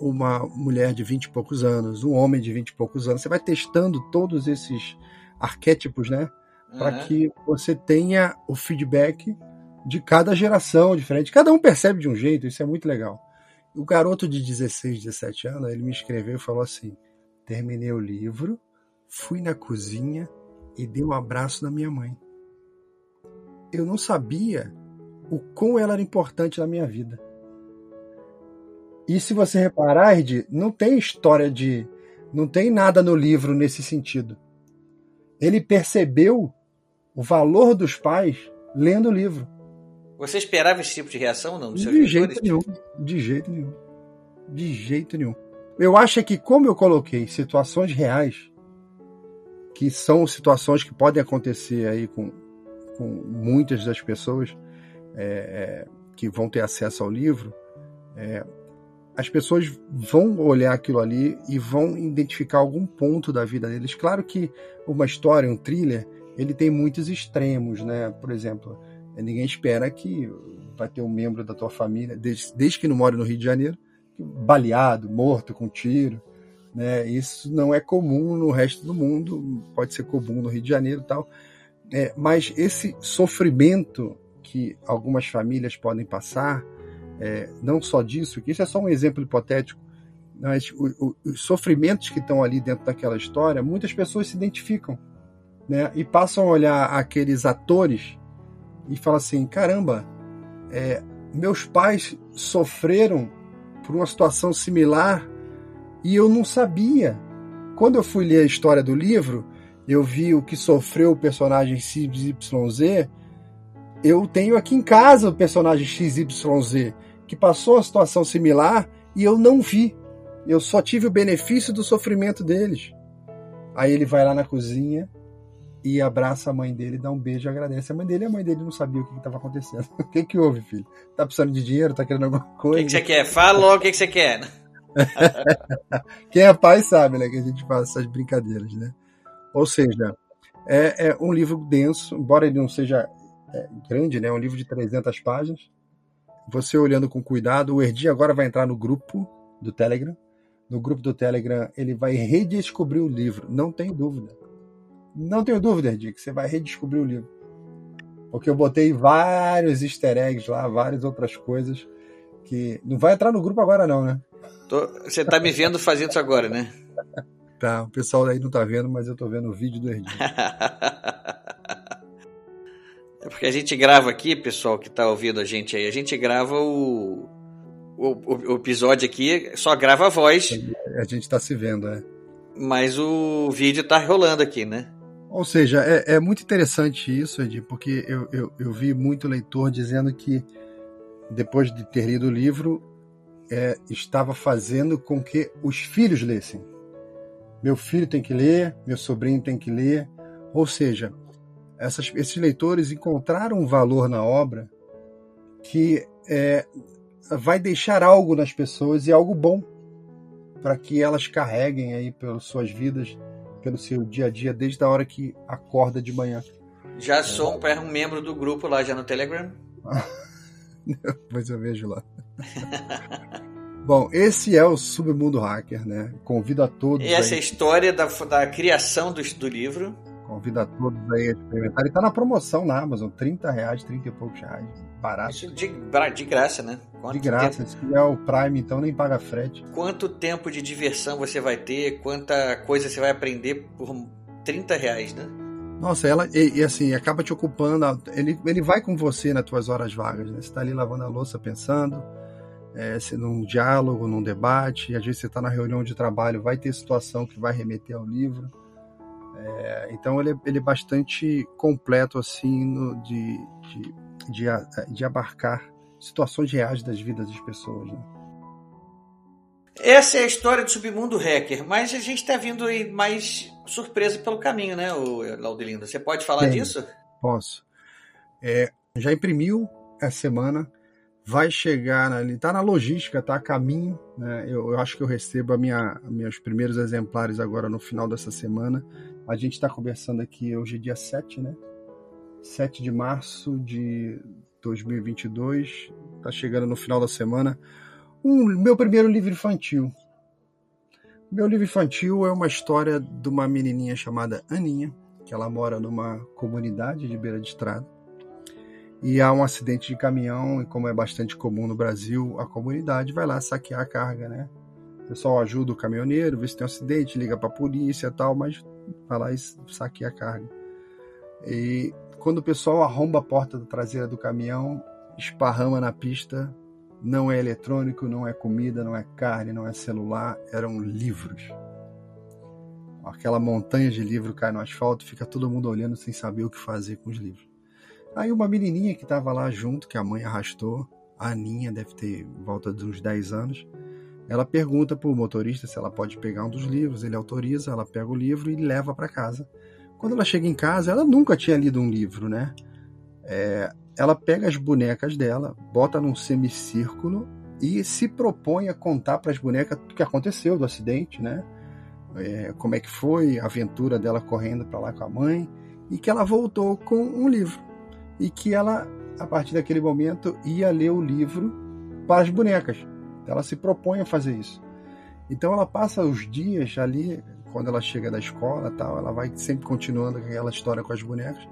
uma mulher de 20 e poucos anos, um homem de 20 e poucos anos. Você vai testando todos esses arquétipos, né? para uhum. que você tenha o feedback de cada geração diferente. Cada um percebe de um jeito, isso é muito legal. O garoto de 16, 17 anos, ele me escreveu e falou assim: terminei o livro, fui na cozinha e dei um abraço na minha mãe. Eu não sabia o quão ela era importante na minha vida. E se você reparar, Ed, não tem história de. Não tem nada no livro nesse sentido. Ele percebeu o valor dos pais lendo o livro. Você esperava esse tipo de reação não? De jeito nenhum. De jeito nenhum. De jeito nenhum. Eu acho que, como eu coloquei situações reais, que são situações que podem acontecer aí com, com muitas das pessoas é, é, que vão ter acesso ao livro, é, as pessoas vão olhar aquilo ali e vão identificar algum ponto da vida deles. Claro que uma história, um thriller, ele tem muitos extremos, né? Por exemplo, ninguém espera que vai ter um membro da tua família, desde, desde que não mora no Rio de Janeiro, baleado, morto com tiro, né? Isso não é comum no resto do mundo, pode ser comum no Rio de Janeiro, tal. É, mas esse sofrimento que algumas famílias podem passar, é, não só disso, que isso é só um exemplo hipotético, mas o, o, os sofrimentos que estão ali dentro daquela história, muitas pessoas se identificam né? E passam a olhar aqueles atores e falam assim: caramba, é, meus pais sofreram por uma situação similar e eu não sabia. Quando eu fui ler a história do livro, eu vi o que sofreu o personagem XYZ. Eu tenho aqui em casa o personagem XYZ que passou uma situação similar e eu não vi. Eu só tive o benefício do sofrimento deles. Aí ele vai lá na cozinha e abraça a mãe dele, dá um beijo e agradece a mãe dele. E a mãe dele não sabia o que estava acontecendo. O que que houve, filho? Tá precisando de dinheiro? Tá querendo alguma coisa? O que, você quer? Fala logo o que, que você quer. Quem é pai sabe, né? Que a gente faz essas brincadeiras, né? Ou seja, é, é um livro denso, embora ele não seja é, grande, né? É um livro de 300 páginas. Você olhando com cuidado, o Erdi agora vai entrar no grupo do Telegram. No grupo do Telegram, ele vai redescobrir o livro, não tem dúvida não tenho dúvida, Dick, que você vai redescobrir o livro. Porque eu botei vários easter eggs lá, várias outras coisas que. Não vai entrar no grupo agora, não, né? Tô... Você tá me vendo fazendo isso agora, né? tá, o pessoal aí não tá vendo, mas eu tô vendo o vídeo do Erdinho. é porque a gente grava aqui, pessoal que tá ouvindo a gente aí, a gente grava o, o, o episódio aqui, só grava a voz. A gente tá se vendo, é. Mas o vídeo tá rolando aqui, né? Ou seja, é, é muito interessante isso, Ed, porque eu, eu, eu, vi muito leitor dizendo que, depois de ter lido o livro, é, estava fazendo com que os filhos lessem. Meu filho tem que ler, meu sobrinho tem que ler. Ou seja, essas, esses leitores encontraram um valor na obra que é, vai deixar algo nas pessoas e algo bom. para que elas carreguem aí pelas suas vidas, pelo seu dia a dia, desde a hora que acorda de manhã. Já sou um, um membro do grupo lá já no Telegram. Depois eu vejo lá. Bom, esse é o Submundo Hacker, né? Convido a todos. E essa aí... é a história da, da criação do, do livro. Convido a todos aí a experimentar. Ele tá na promoção na Amazon, 30 reais, 30 e poucos reais. Barato. Isso de, de graça, né? Quanto de graça. Tempo... Se é o Prime, então nem paga frete. Quanto tempo de diversão você vai ter? Quanta coisa você vai aprender por 30 reais, né? Nossa, ela, e, e, assim, acaba te ocupando. Ele, ele vai com você nas tuas horas vagas, né? Você tá ali lavando a louça pensando, é, num diálogo, num debate, e às vezes você está na reunião de trabalho, vai ter situação que vai remeter ao livro. É, então ele, é, ele é bastante completo assim no, de, de, de, de, abarcar situações reais das vidas das pessoas. Né? Essa é a história do submundo hacker, mas a gente está vindo aí mais surpresa pelo caminho, né, Laudelinda? Você pode falar Tem, disso? Posso. É, já imprimiu essa semana, vai chegar ali, tá na logística, tá a caminho, né? Eu, eu acho que eu recebo a minha, meus primeiros exemplares agora no final dessa semana. A gente está conversando aqui hoje é dia 7, né? 7 de março de 2022, tá chegando no final da semana. Um, meu primeiro livro infantil. Meu livro infantil é uma história de uma menininha chamada Aninha, que ela mora numa comunidade de beira de estrada e há um acidente de caminhão, e como é bastante comum no Brasil, a comunidade vai lá saquear a carga, né? O pessoal ajuda o caminhoneiro, vê se tem um acidente, liga para a polícia e tal, mas vai lá e a carga. E quando o pessoal arromba a porta traseira do caminhão, esparrama na pista, não é eletrônico, não é comida, não é carne, não é celular, eram livros. Aquela montanha de livro cai no asfalto, fica todo mundo olhando sem saber o que fazer com os livros. Aí uma menininha que estava lá junto, que a mãe arrastou, a Aninha deve ter volta de uns 10 anos, ela pergunta para o motorista se ela pode pegar um dos livros, ele autoriza, ela pega o livro e leva para casa. Quando ela chega em casa, ela nunca tinha lido um livro, né? É, ela pega as bonecas dela, bota num semicírculo e se propõe a contar para as bonecas o que aconteceu do acidente, né? É, como é que foi a aventura dela correndo para lá com a mãe e que ela voltou com um livro e que ela, a partir daquele momento, ia ler o livro para as bonecas. Ela se propõe a fazer isso. Então ela passa os dias ali, quando ela chega da escola, tal, ela vai sempre continuando aquela história com as bonecas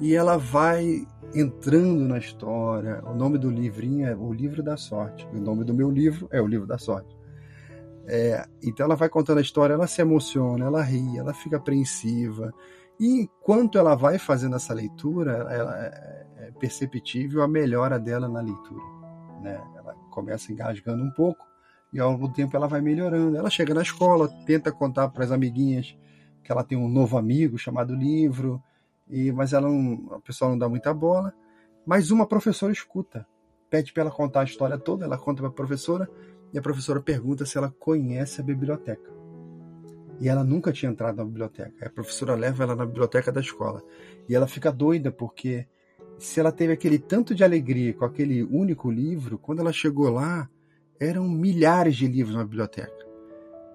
e ela vai entrando na história. O nome do livrinho é O Livro da Sorte. O nome do meu livro é O Livro da Sorte. É, então ela vai contando a história, ela se emociona, ela ri, ela fica apreensiva, e enquanto ela vai fazendo essa leitura, ela é, é perceptível a melhora dela na leitura. Né? Começa engasgando um pouco e ao longo do tempo ela vai melhorando. Ela chega na escola, tenta contar para as amiguinhas que ela tem um novo amigo chamado livro, e mas ela não, a pessoa não dá muita bola. Mas uma professora escuta, pede para ela contar a história toda, ela conta para a professora e a professora pergunta se ela conhece a biblioteca. E ela nunca tinha entrado na biblioteca. A professora leva ela na biblioteca da escola. E ela fica doida porque se ela teve aquele tanto de alegria com aquele único livro, quando ela chegou lá, eram milhares de livros na biblioteca.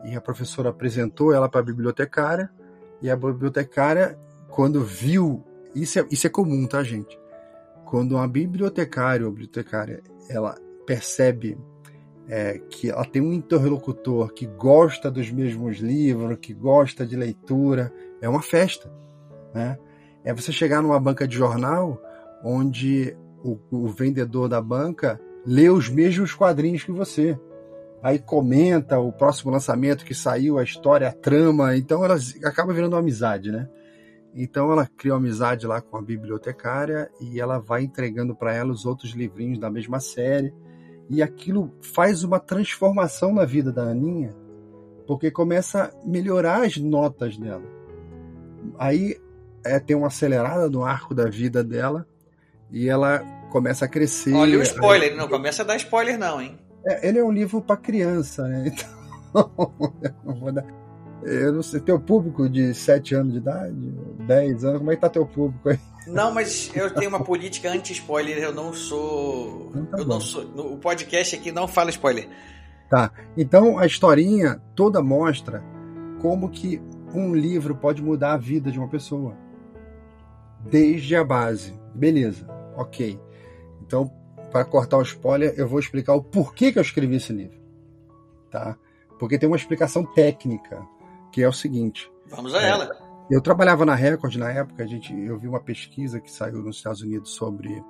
E a professora apresentou ela para a bibliotecária, e a bibliotecária, quando viu, isso é, isso é comum, tá, gente? Quando uma bibliotecária ou bibliotecária ela percebe é, que ela tem um interlocutor que gosta dos mesmos livros, que gosta de leitura, é uma festa. Né? É você chegar numa banca de jornal onde o, o vendedor da banca lê os mesmos quadrinhos que você. Aí comenta o próximo lançamento que saiu, a história, a trama. Então ela acaba virando uma amizade, né? Então ela cria uma amizade lá com a bibliotecária e ela vai entregando para ela os outros livrinhos da mesma série e aquilo faz uma transformação na vida da Aninha, porque começa a melhorar as notas dela. Aí é, tem uma acelerada no arco da vida dela e ela começa a crescer. Olha o spoiler, aí... não começa a dar spoiler não, hein? É, ele é um livro para criança, né? Então, eu não vou dar... Eu não sei, teu público de 7 anos de idade, 10 anos, como é que tá teu público aí? Não, mas eu tenho uma política anti-spoiler, eu não sou. Então tá eu bom. não sou. O podcast aqui não fala spoiler. Tá. Então a historinha toda mostra como que um livro pode mudar a vida de uma pessoa. Desde a base. Beleza. Ok. Então, para cortar o spoiler, eu vou explicar o porquê que eu escrevi esse livro. Tá? Porque tem uma explicação técnica, que é o seguinte. Vamos a ela. Eu trabalhava na Record na época, a gente, eu vi uma pesquisa que saiu nos Estados Unidos sobre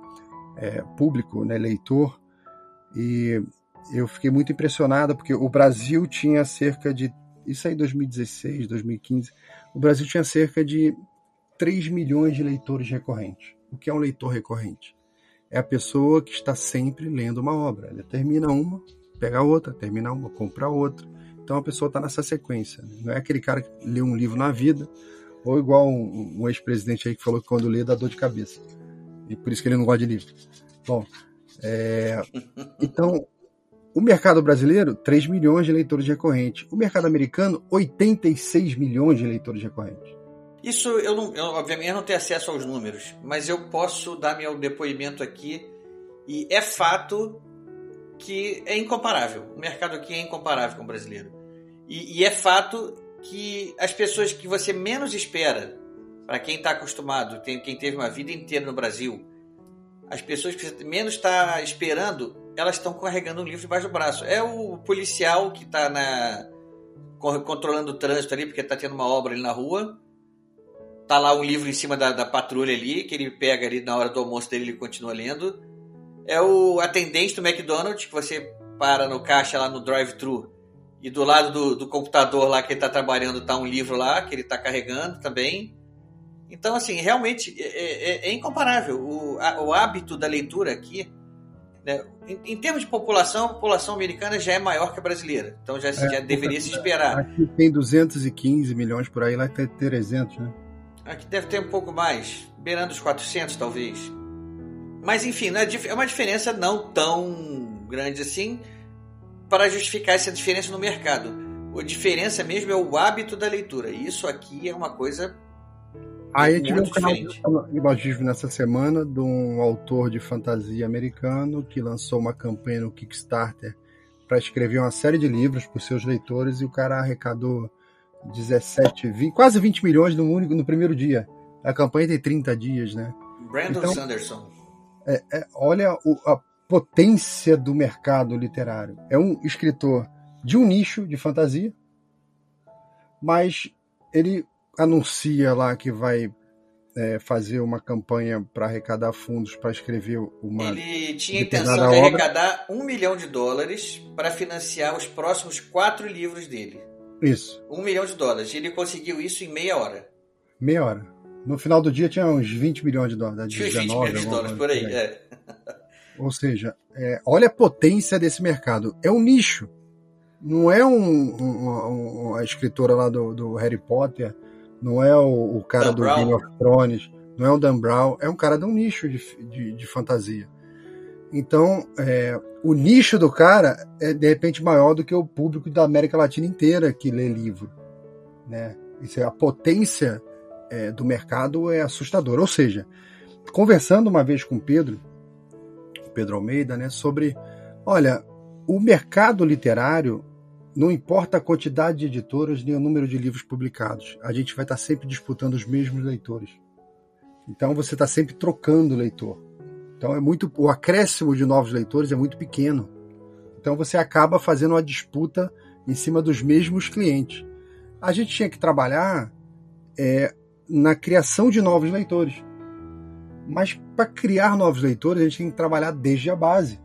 é, público, né, leitor, e eu fiquei muito impressionado porque o Brasil tinha cerca de, isso aí em 2016, 2015, o Brasil tinha cerca de 3 milhões de leitores recorrentes. O que é um leitor recorrente? É a pessoa que está sempre lendo uma obra. Ele termina uma, pega outra, termina uma, compra outra. Então a pessoa está nessa sequência. Né? Não é aquele cara que lê um livro na vida, ou igual um, um ex-presidente aí que falou que quando lê dá dor de cabeça. E por isso que ele não gosta de livro. Bom, é... então o mercado brasileiro, 3 milhões de leitores recorrentes. O mercado americano, 86 milhões de leitores recorrentes. Isso eu não, eu, obviamente eu não tenho acesso aos números, mas eu posso dar meu depoimento aqui e é fato que é incomparável. O mercado aqui é incomparável com o brasileiro. E, e é fato que as pessoas que você menos espera, para quem está acostumado, tem, quem teve uma vida inteira no Brasil, as pessoas que você menos está esperando, elas estão carregando um livro debaixo do braço. É o policial que está controlando o trânsito ali, porque está tendo uma obra ali na rua tá lá um livro em cima da, da patrulha ali, que ele pega ali na hora do almoço dele ele continua lendo. É o atendente do McDonald's, que você para no caixa lá no drive-thru e do lado do, do, computador lá que ele está trabalhando tá um livro lá que ele está carregando também. Então, assim, realmente é, é, é, é incomparável. O, a, o, hábito da leitura aqui, né, em, em, termos de população, a população americana já é maior que a brasileira. Então já, é, já deveria se esperar. Aqui tem 215 milhões por aí, lá tem 300, né? Aqui deve ter um pouco mais, beirando os 400 talvez. Mas enfim, é, é uma diferença não tão grande assim para justificar essa diferença no mercado. A diferença mesmo é o hábito da leitura. E isso aqui é uma coisa. Aí eu tive um canal de logismo nessa semana de um autor de fantasia americano que lançou uma campanha no Kickstarter para escrever uma série de livros para os seus leitores e o cara arrecadou 17, 20, quase 20 milhões no, único, no primeiro dia. A campanha tem 30 dias, né? Brandon então, Sanderson. É, é, olha o, a potência do mercado literário. É um escritor de um nicho de fantasia, mas ele anuncia lá que vai é, fazer uma campanha para arrecadar fundos para escrever uma. Ele tinha a intenção de arrecadar um milhão de dólares para financiar os próximos quatro livros dele. Isso. Um milhão de dólares. E ele conseguiu isso em meia hora. Meia hora. No final do dia tinha uns 20 milhões de dólares. 19, 20 milhões de dólares por aí, é. Ou seja, é, olha a potência desse mercado. É um nicho. Não é um, um, um a escritora lá do, do, Harry Potter, não é o, o cara Dan do Brown. Game of Thrones, não é o Dan Brown, é um cara de um nicho de, de, de fantasia. Então, é, o nicho do cara é de repente maior do que o público da América Latina inteira que lê livro. Né? Isso é, a potência é, do mercado é assustadora. Ou seja, conversando uma vez com o Pedro, Pedro Almeida, né, sobre, olha, o mercado literário não importa a quantidade de editoras nem o número de livros publicados, a gente vai estar sempre disputando os mesmos leitores. Então você está sempre trocando leitor. Então é muito o acréscimo de novos leitores é muito pequeno. Então você acaba fazendo uma disputa em cima dos mesmos clientes. A gente tinha que trabalhar é, na criação de novos leitores. Mas para criar novos leitores, a gente tem que trabalhar desde a base.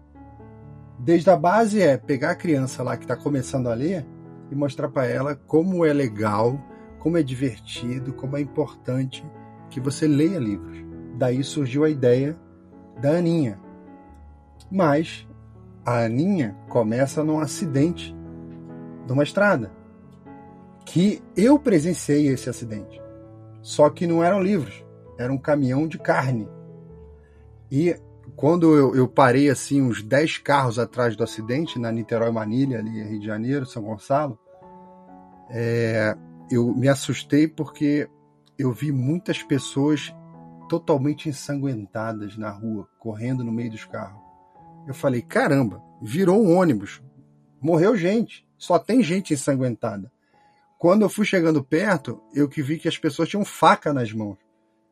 Desde a base é pegar a criança lá que está começando a ler e mostrar para ela como é legal, como é divertido, como é importante que você leia livros. Daí surgiu a ideia da Aninha. Mas a Aninha começa num acidente de uma estrada. Que eu presenciei esse acidente. Só que não eram livros, era um caminhão de carne. E quando eu, eu parei assim uns 10 carros atrás do acidente, na Niterói Manilha, ali Rio de Janeiro, São Gonçalo, é, eu me assustei porque eu vi muitas pessoas totalmente ensanguentadas na rua, correndo no meio dos carros. Eu falei, caramba, virou um ônibus. Morreu gente. Só tem gente ensanguentada. Quando eu fui chegando perto, eu que vi que as pessoas tinham faca nas mãos.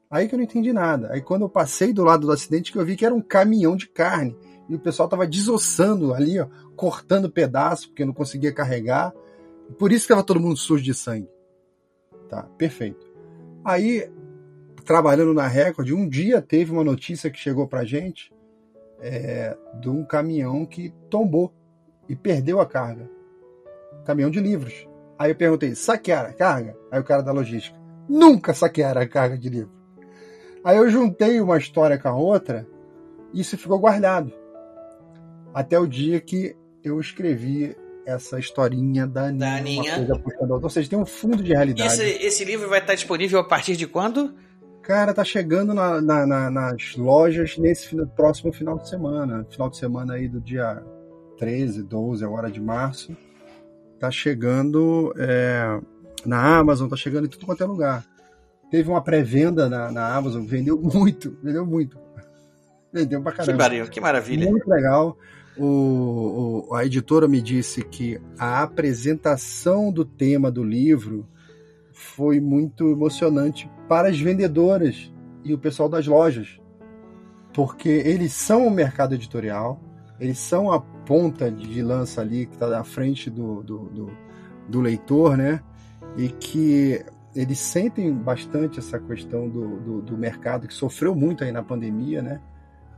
Aí que eu não entendi nada. Aí quando eu passei do lado do acidente, que eu vi que era um caminhão de carne. E o pessoal tava desossando ali, ó, cortando pedaço, porque não conseguia carregar. Por isso que estava todo mundo sujo de sangue. Tá, perfeito. Aí, trabalhando na Record, um dia teve uma notícia que chegou pra gente é, de um caminhão que tombou e perdeu a carga. Caminhão de livros. Aí eu perguntei, saquearam a carga? Aí o cara da logística, nunca saquearam a carga de livro. Aí eu juntei uma história com a outra e isso ficou guardado. Até o dia que eu escrevi essa historinha da Aninha. Da Aninha. Ou seja, tem um fundo de realidade. Esse, esse, livro vai estar disponível a partir de quando? Cara, tá chegando na, na, na, nas lojas nesse próximo final de semana. Final de semana aí do dia 13, 12, agora de março. Tá chegando é, na Amazon, tá chegando em tudo quanto é lugar. Teve uma pré-venda na, Amazon, vendeu muito, vendeu muito. Vendeu pra caramba. Que, que maravilha. Muito legal o, o, a editora me disse que a apresentação do tema do livro foi muito emocionante para as vendedoras e o pessoal das lojas, porque eles são o mercado editorial, eles são a ponta de lança ali que está na frente do, do, do, do, leitor, né? E que eles sentem bastante essa questão do, do, do mercado que sofreu muito aí na pandemia, né?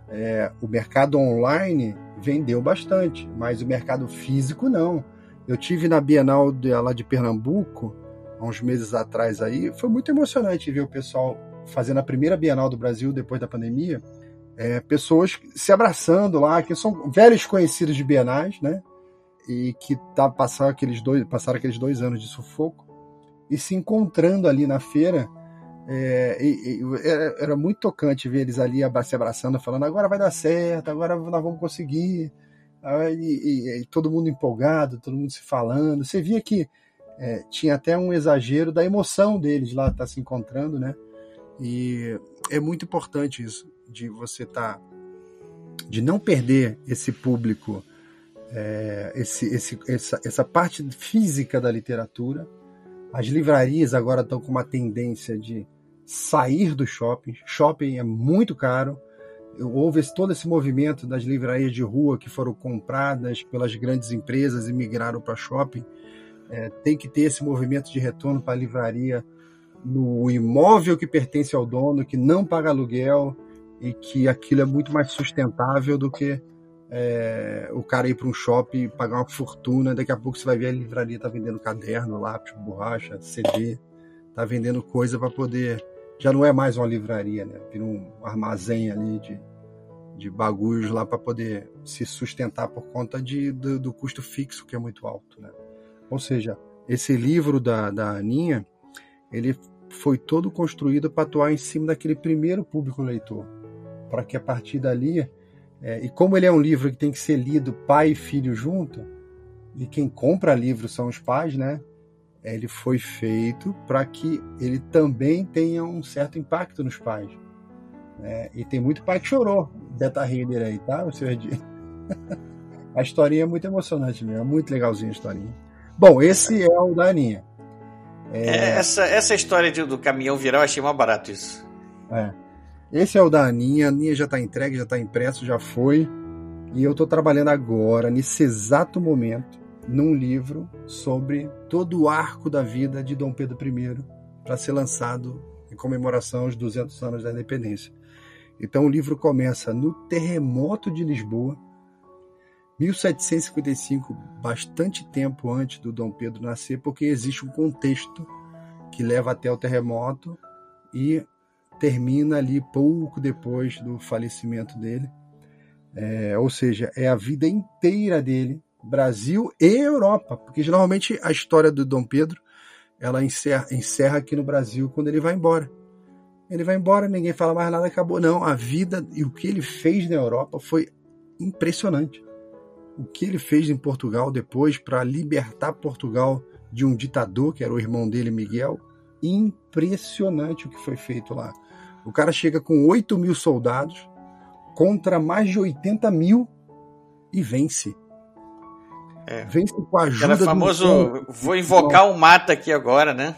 É, o mercado online vendeu bastante, mas o mercado físico não. Eu tive na Bienal de, lá de Pernambuco, há uns meses atrás aí, foi muito emocionante ver o pessoal fazendo a primeira Bienal do Brasil depois da pandemia, é, pessoas se abraçando lá, que são velhos conhecidos de bienais, né? E que tá, passaram, aqueles dois, passaram aqueles dois anos de sufoco e se encontrando ali na feira é, e, e, era, muito tocante ver eles ali se abraçando, falando agora vai dar certo, agora nós vamos conseguir. E, e, todo mundo empolgado, todo mundo se falando. Você via que é, tinha até um exagero da emoção deles lá estar tá se encontrando, né? E é muito importante isso, de você. Tá, de não perder esse público, é, esse, esse, essa, essa parte física da literatura. As livrarias agora estão com uma tendência de sair do shopping. Shopping é muito caro. Houve todo esse movimento das livrarias de rua que foram compradas pelas grandes empresas e migraram para shopping. É, tem que ter esse movimento de retorno para a livraria no imóvel que pertence ao dono, que não paga aluguel e que aquilo é muito mais sustentável do que é, o cara ir para um shopping e pagar uma fortuna. Daqui a pouco você vai ver a livraria tá vendendo caderno, lápis, borracha, CD, tá vendendo coisa para poder já não é mais uma livraria, né? Vira um armazém ali de, de bagulhos lá para poder se sustentar por conta de, do, do, custo fixo que é muito alto, né? Ou seja, esse livro da, da Aninha, ele foi todo construído para atuar em cima daquele primeiro público leitor, para que a partir dali, é, e como ele é um livro que tem que ser lido pai e filho junto, e quem compra livro são os pais, né? ele foi feito para que ele também tenha um certo impacto nos pais. Né? E tem muito pai que chorou, Beta Reader aí, tá? Senhor A historinha é muito emocionante mesmo, é muito legalzinha a historinha. Bom, esse é o da Aninha. É... É, essa, essa história de, do caminhão viral, achei mais barato isso. É. Esse é o da Aninha, a Aninha já está entregue, já está impresso, já foi. E eu estou trabalhando agora, nesse exato momento, num livro sobre todo o arco da vida de Dom Pedro I para ser lançado em comemoração aos 200 anos da independência. Então o livro começa no terremoto de Lisboa, 1755, bastante tempo antes do Dom Pedro nascer, porque existe um contexto que leva até o terremoto e termina ali pouco depois do falecimento dele. É, ou seja, é a vida inteira dele Brasil e Europa, porque geralmente a história do Dom Pedro ela encerra, encerra aqui no Brasil quando ele vai embora. Ele vai embora, ninguém fala mais nada, acabou. Não, a vida e o que ele fez na Europa foi impressionante. O que ele fez em Portugal depois para libertar Portugal de um ditador, que era o irmão dele, Miguel, impressionante o que foi feito lá. O cara chega com 8 mil soldados contra mais de 80 mil e vence. É. Vence com a ajuda Era do famoso, vou invocar o mata aqui agora, né?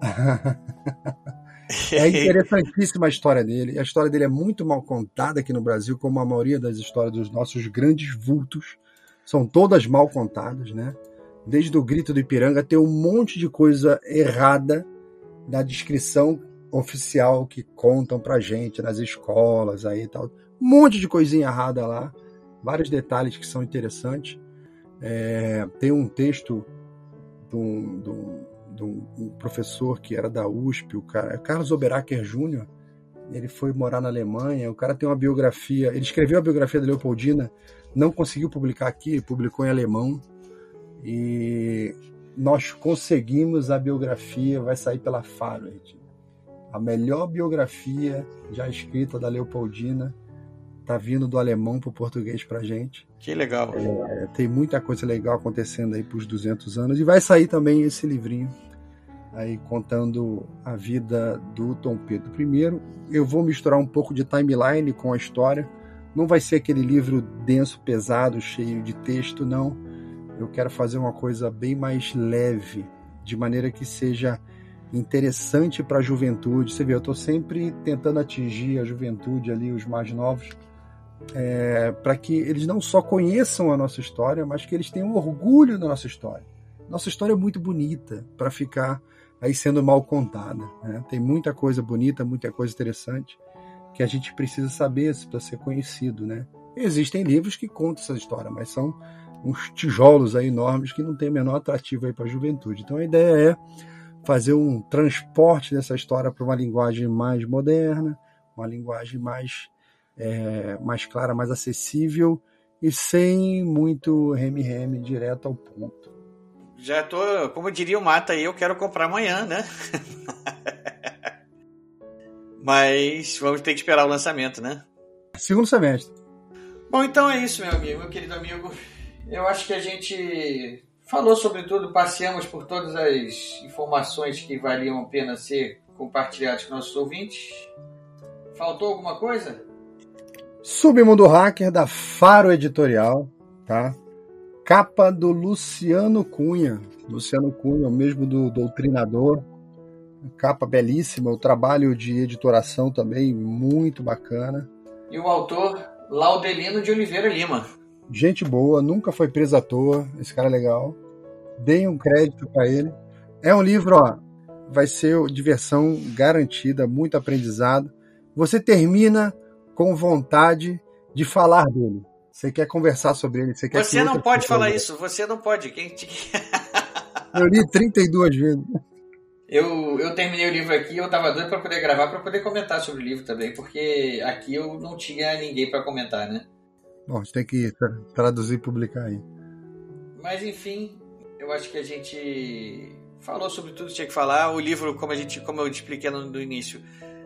É interessantíssima a história dele. A história dele é muito mal contada aqui no Brasil, como a maioria das histórias dos nossos grandes vultos. São todas mal contadas, né? Desde o grito do Ipiranga tem um monte de coisa errada na descrição oficial que contam pra gente nas escolas aí tal. Um monte de coisinha errada lá. Vários detalhes que são interessantes. É, tem um texto de um, de um de um, professor que era da USP, o cara, Carlos Oberacker Jr. Ele foi morar na Alemanha. O cara tem uma biografia. Ele escreveu a biografia da Leopoldina, não conseguiu publicar aqui, publicou em alemão. E nós conseguimos a biografia, vai sair pela Faro. A melhor biografia já escrita da Leopoldina tá vindo do alemão para o português para gente. Que legal. É, tem muita coisa legal acontecendo aí para os 200 anos. E vai sair também esse livrinho aí contando a vida do Dom Pedro I. Eu vou misturar um pouco de timeline com a história. Não vai ser aquele livro denso, pesado, cheio de texto, não. Eu quero fazer uma coisa bem mais leve, de maneira que seja interessante para a juventude. Você vê, eu estou sempre tentando atingir a juventude ali, os mais novos, é, para que eles não só conheçam a nossa história, mas que eles tenham orgulho da nossa história. Nossa história é muito bonita para ficar aí sendo mal contada. Né? Tem muita coisa bonita, muita coisa interessante que a gente precisa saber para ser conhecido. Né? Existem livros que contam essa história, mas são uns tijolos aí enormes que não tem o menor atrativo para a juventude. Então a ideia é fazer um transporte dessa história para uma linguagem mais moderna, uma linguagem mais, é, mais clara, mais acessível e sem muito reme-reme, direto ao ponto. Já tô, como diria o Mata aí, eu quero comprar amanhã, né? Mas vamos ter que esperar o lançamento, né? Segundo semestre. Bom, então é isso, meu amigo, meu querido amigo. Eu acho que a gente falou sobre tudo, passeamos por todas as informações que valiam a pena ser compartilhadas com nossos ouvintes. Faltou alguma coisa? Submundo Hacker da Faro Editorial, tá? Capa do Luciano Cunha. Luciano Cunha, o mesmo do Doutrinador. Capa belíssima, o trabalho de editoração também muito bacana. E o autor Laudelino de Oliveira Lima. Gente boa, nunca foi preso à toa, esse cara é legal. Deem um crédito para ele. É um livro, ó, vai ser diversão garantida, muito aprendizado. Você termina com vontade de falar dele. Você quer conversar sobre ele. Você, quer você não pode falar isso. Você não pode. Quem te... eu li 32 vezes. Eu, eu terminei o livro aqui eu tava doido para poder gravar, para poder comentar sobre o livro também, porque aqui eu não tinha ninguém para comentar, né? Bom, você tem que traduzir e publicar aí. Mas enfim, eu acho que a gente falou sobre tudo que tinha que falar. O livro, como a gente, como eu expliquei no, no início,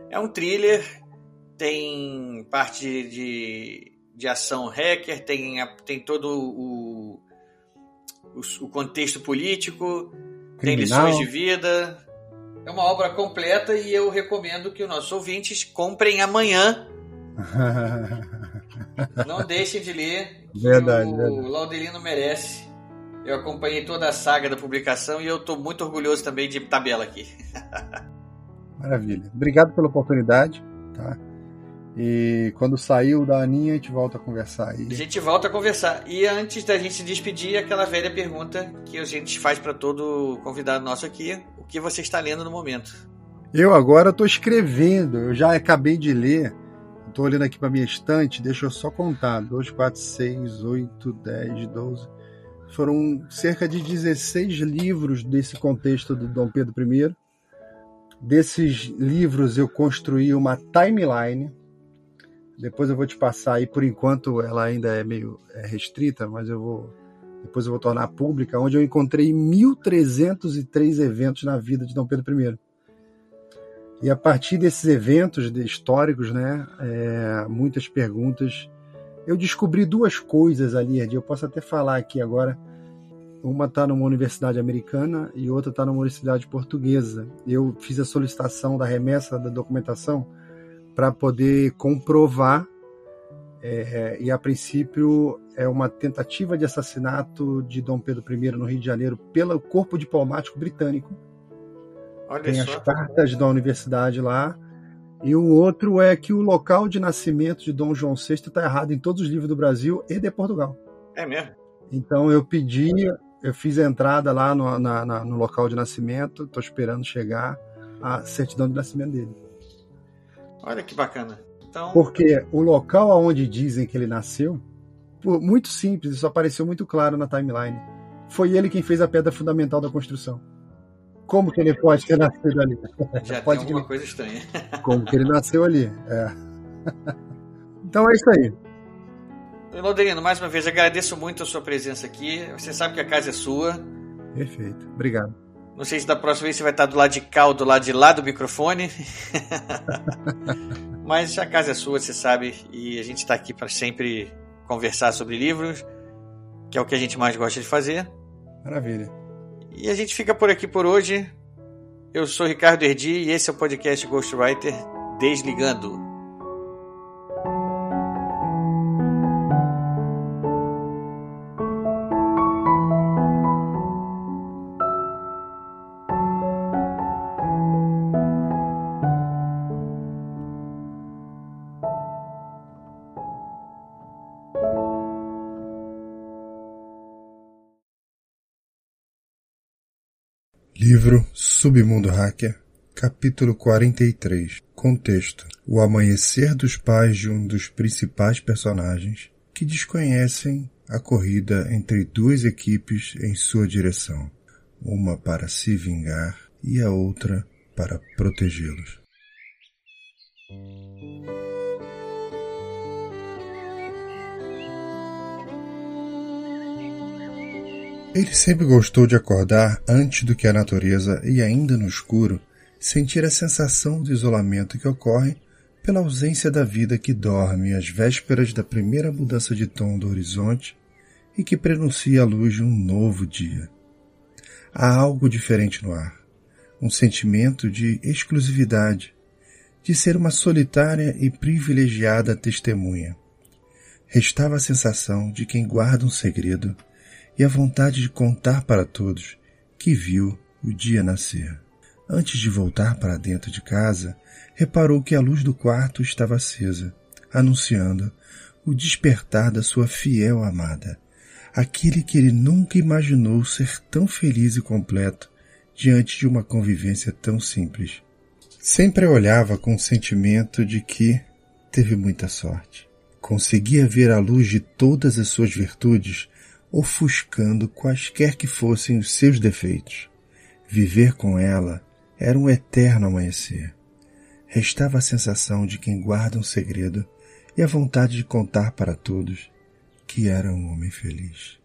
é um thriller, tem parte de de ação hacker, tem, tem todo o, o, o contexto político, Criminal. tem lições de vida. É uma obra completa e eu recomendo que os nossos ouvintes comprem amanhã. Não deixem de ler. Verdade, o verdade. Laudelino merece. Eu acompanhei toda a saga da publicação e eu estou muito orgulhoso também de tabela aqui. Maravilha. Obrigado pela oportunidade. Tá? E quando saiu da Aninha, a gente volta a conversar aí. A gente volta a conversar. E antes da gente se despedir, aquela velha pergunta que a gente faz para todo convidado nosso aqui: o que você está lendo no momento? Eu agora estou escrevendo, eu já acabei de ler. Estou olhando aqui para minha estante, deixa eu só contar: 2, 4, 6, 8, 10, 12. Foram cerca de 16 livros desse contexto do Dom Pedro I. Desses livros eu construí uma timeline depois eu vou te passar aí, por enquanto ela ainda é meio é restrita, mas eu vou depois eu vou tornar pública, onde eu encontrei 1.303 eventos na vida de Dom Pedro I. E a partir desses eventos históricos, né, é, muitas perguntas, eu descobri duas coisas ali. Eu posso até falar aqui agora. Uma está numa universidade americana e outra está numa universidade portuguesa. Eu fiz a solicitação da remessa da documentação para poder comprovar É, e a princípio é uma tentativa de assassinato de Dom Pedro I no Rio de Janeiro pelo corpo diplomático britânico. Olha Tem só. as cartas da universidade lá. E o outro é que o local de nascimento de Dom João VI está errado em todos os livros do Brasil e de Portugal. É mesmo? Então eu pedi, eu fiz a entrada lá no, na- na- no local de nascimento, estou esperando chegar a certidão de nascimento dele. Olha que bacana. Então, Porque o local aonde dizem que ele nasceu, muito simples, isso apareceu muito claro na timeline. Foi ele quem fez a pedra fundamental da construção. Como que ele pode ter nascido ali? já tem pode alguma que- coisa estranha. Como que ele nasceu ali? É. Então é isso aí. Loderino, mais uma vez, agradeço muito a sua presença aqui. Você sabe que a casa é sua. Perfeito. Obrigado. Não sei se da próxima vez você vai estar do lado de cá ou do lado de lá do microfone. Mas a casa é sua, você sabe, e a gente está aqui para sempre conversar sobre livros, que é o que a gente mais gosta de fazer. Maravilha. E a gente fica por aqui por hoje. Eu sou Ricardo Erdi e esse é o podcast Ghostwriter Desligando. Livro Submundo Hacker, capítulo 43. Contexto: O amanhecer dos pais de um dos principais personagens que desconhecem a corrida entre duas equipes em sua direção, uma para se vingar e a outra para protegê-los. Ele sempre gostou de acordar antes do que a natureza e ainda no escuro sentir a sensação de isolamento que ocorre pela ausência da vida que dorme às vésperas da primeira mudança de tom do horizonte e que prenuncia a luz de um novo dia. Há algo diferente no ar, um sentimento de exclusividade, de ser uma solitária e privilegiada testemunha. Restava a sensação de quem guarda um segredo e a vontade de contar para todos que viu o dia nascer. Antes de voltar para dentro de casa, reparou que a luz do quarto estava acesa, anunciando o despertar da sua fiel amada, aquele que ele nunca imaginou ser tão feliz e completo diante de uma convivência tão simples. Sempre olhava com o sentimento de que teve muita sorte. Conseguia ver a luz de todas as suas virtudes ofuscando quaisquer que fossem os seus defeitos. Viver com ela era um eterno amanhecer. Restava a sensação de quem guarda um segredo e a vontade de contar para todos que era um homem feliz.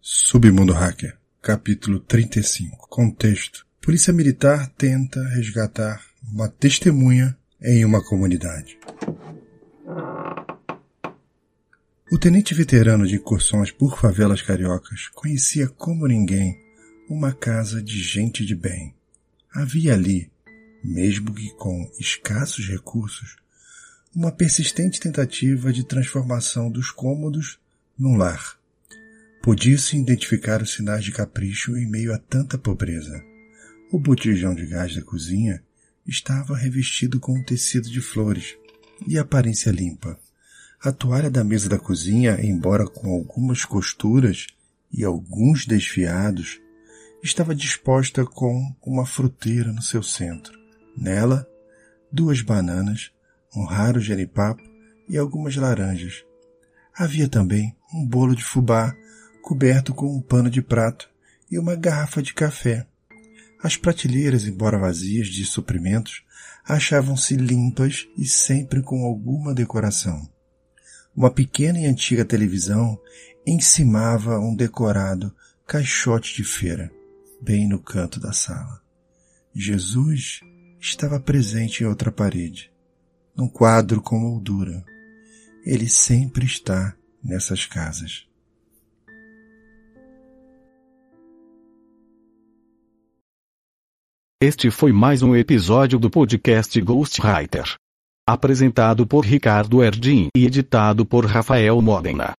Submundo Hacker, capítulo 35. Contexto. Polícia Militar tenta resgatar uma testemunha em uma comunidade. O tenente veterano de incursões por favelas cariocas conhecia como ninguém uma casa de gente de bem. Havia ali, mesmo que com escassos recursos, uma persistente tentativa de transformação dos cômodos num lar. Podia-se identificar os sinais de capricho em meio a tanta pobreza. O botijão de gás da cozinha estava revestido com um tecido de flores e aparência limpa. A toalha da mesa da cozinha, embora com algumas costuras e alguns desfiados, estava disposta com uma fruteira no seu centro. Nela, duas bananas, um raro genipapo e algumas laranjas. Havia também um bolo de fubá coberto com um pano de prato e uma garrafa de café. As prateleiras, embora vazias de suprimentos, achavam-se limpas e sempre com alguma decoração. Uma pequena e antiga televisão encimava um decorado caixote de feira, bem no canto da sala. Jesus estava presente em outra parede, num quadro com moldura. Ele sempre está nessas casas. Este foi mais um episódio do podcast Ghostwriter. Apresentado por Ricardo Erdim e editado por Rafael Modena.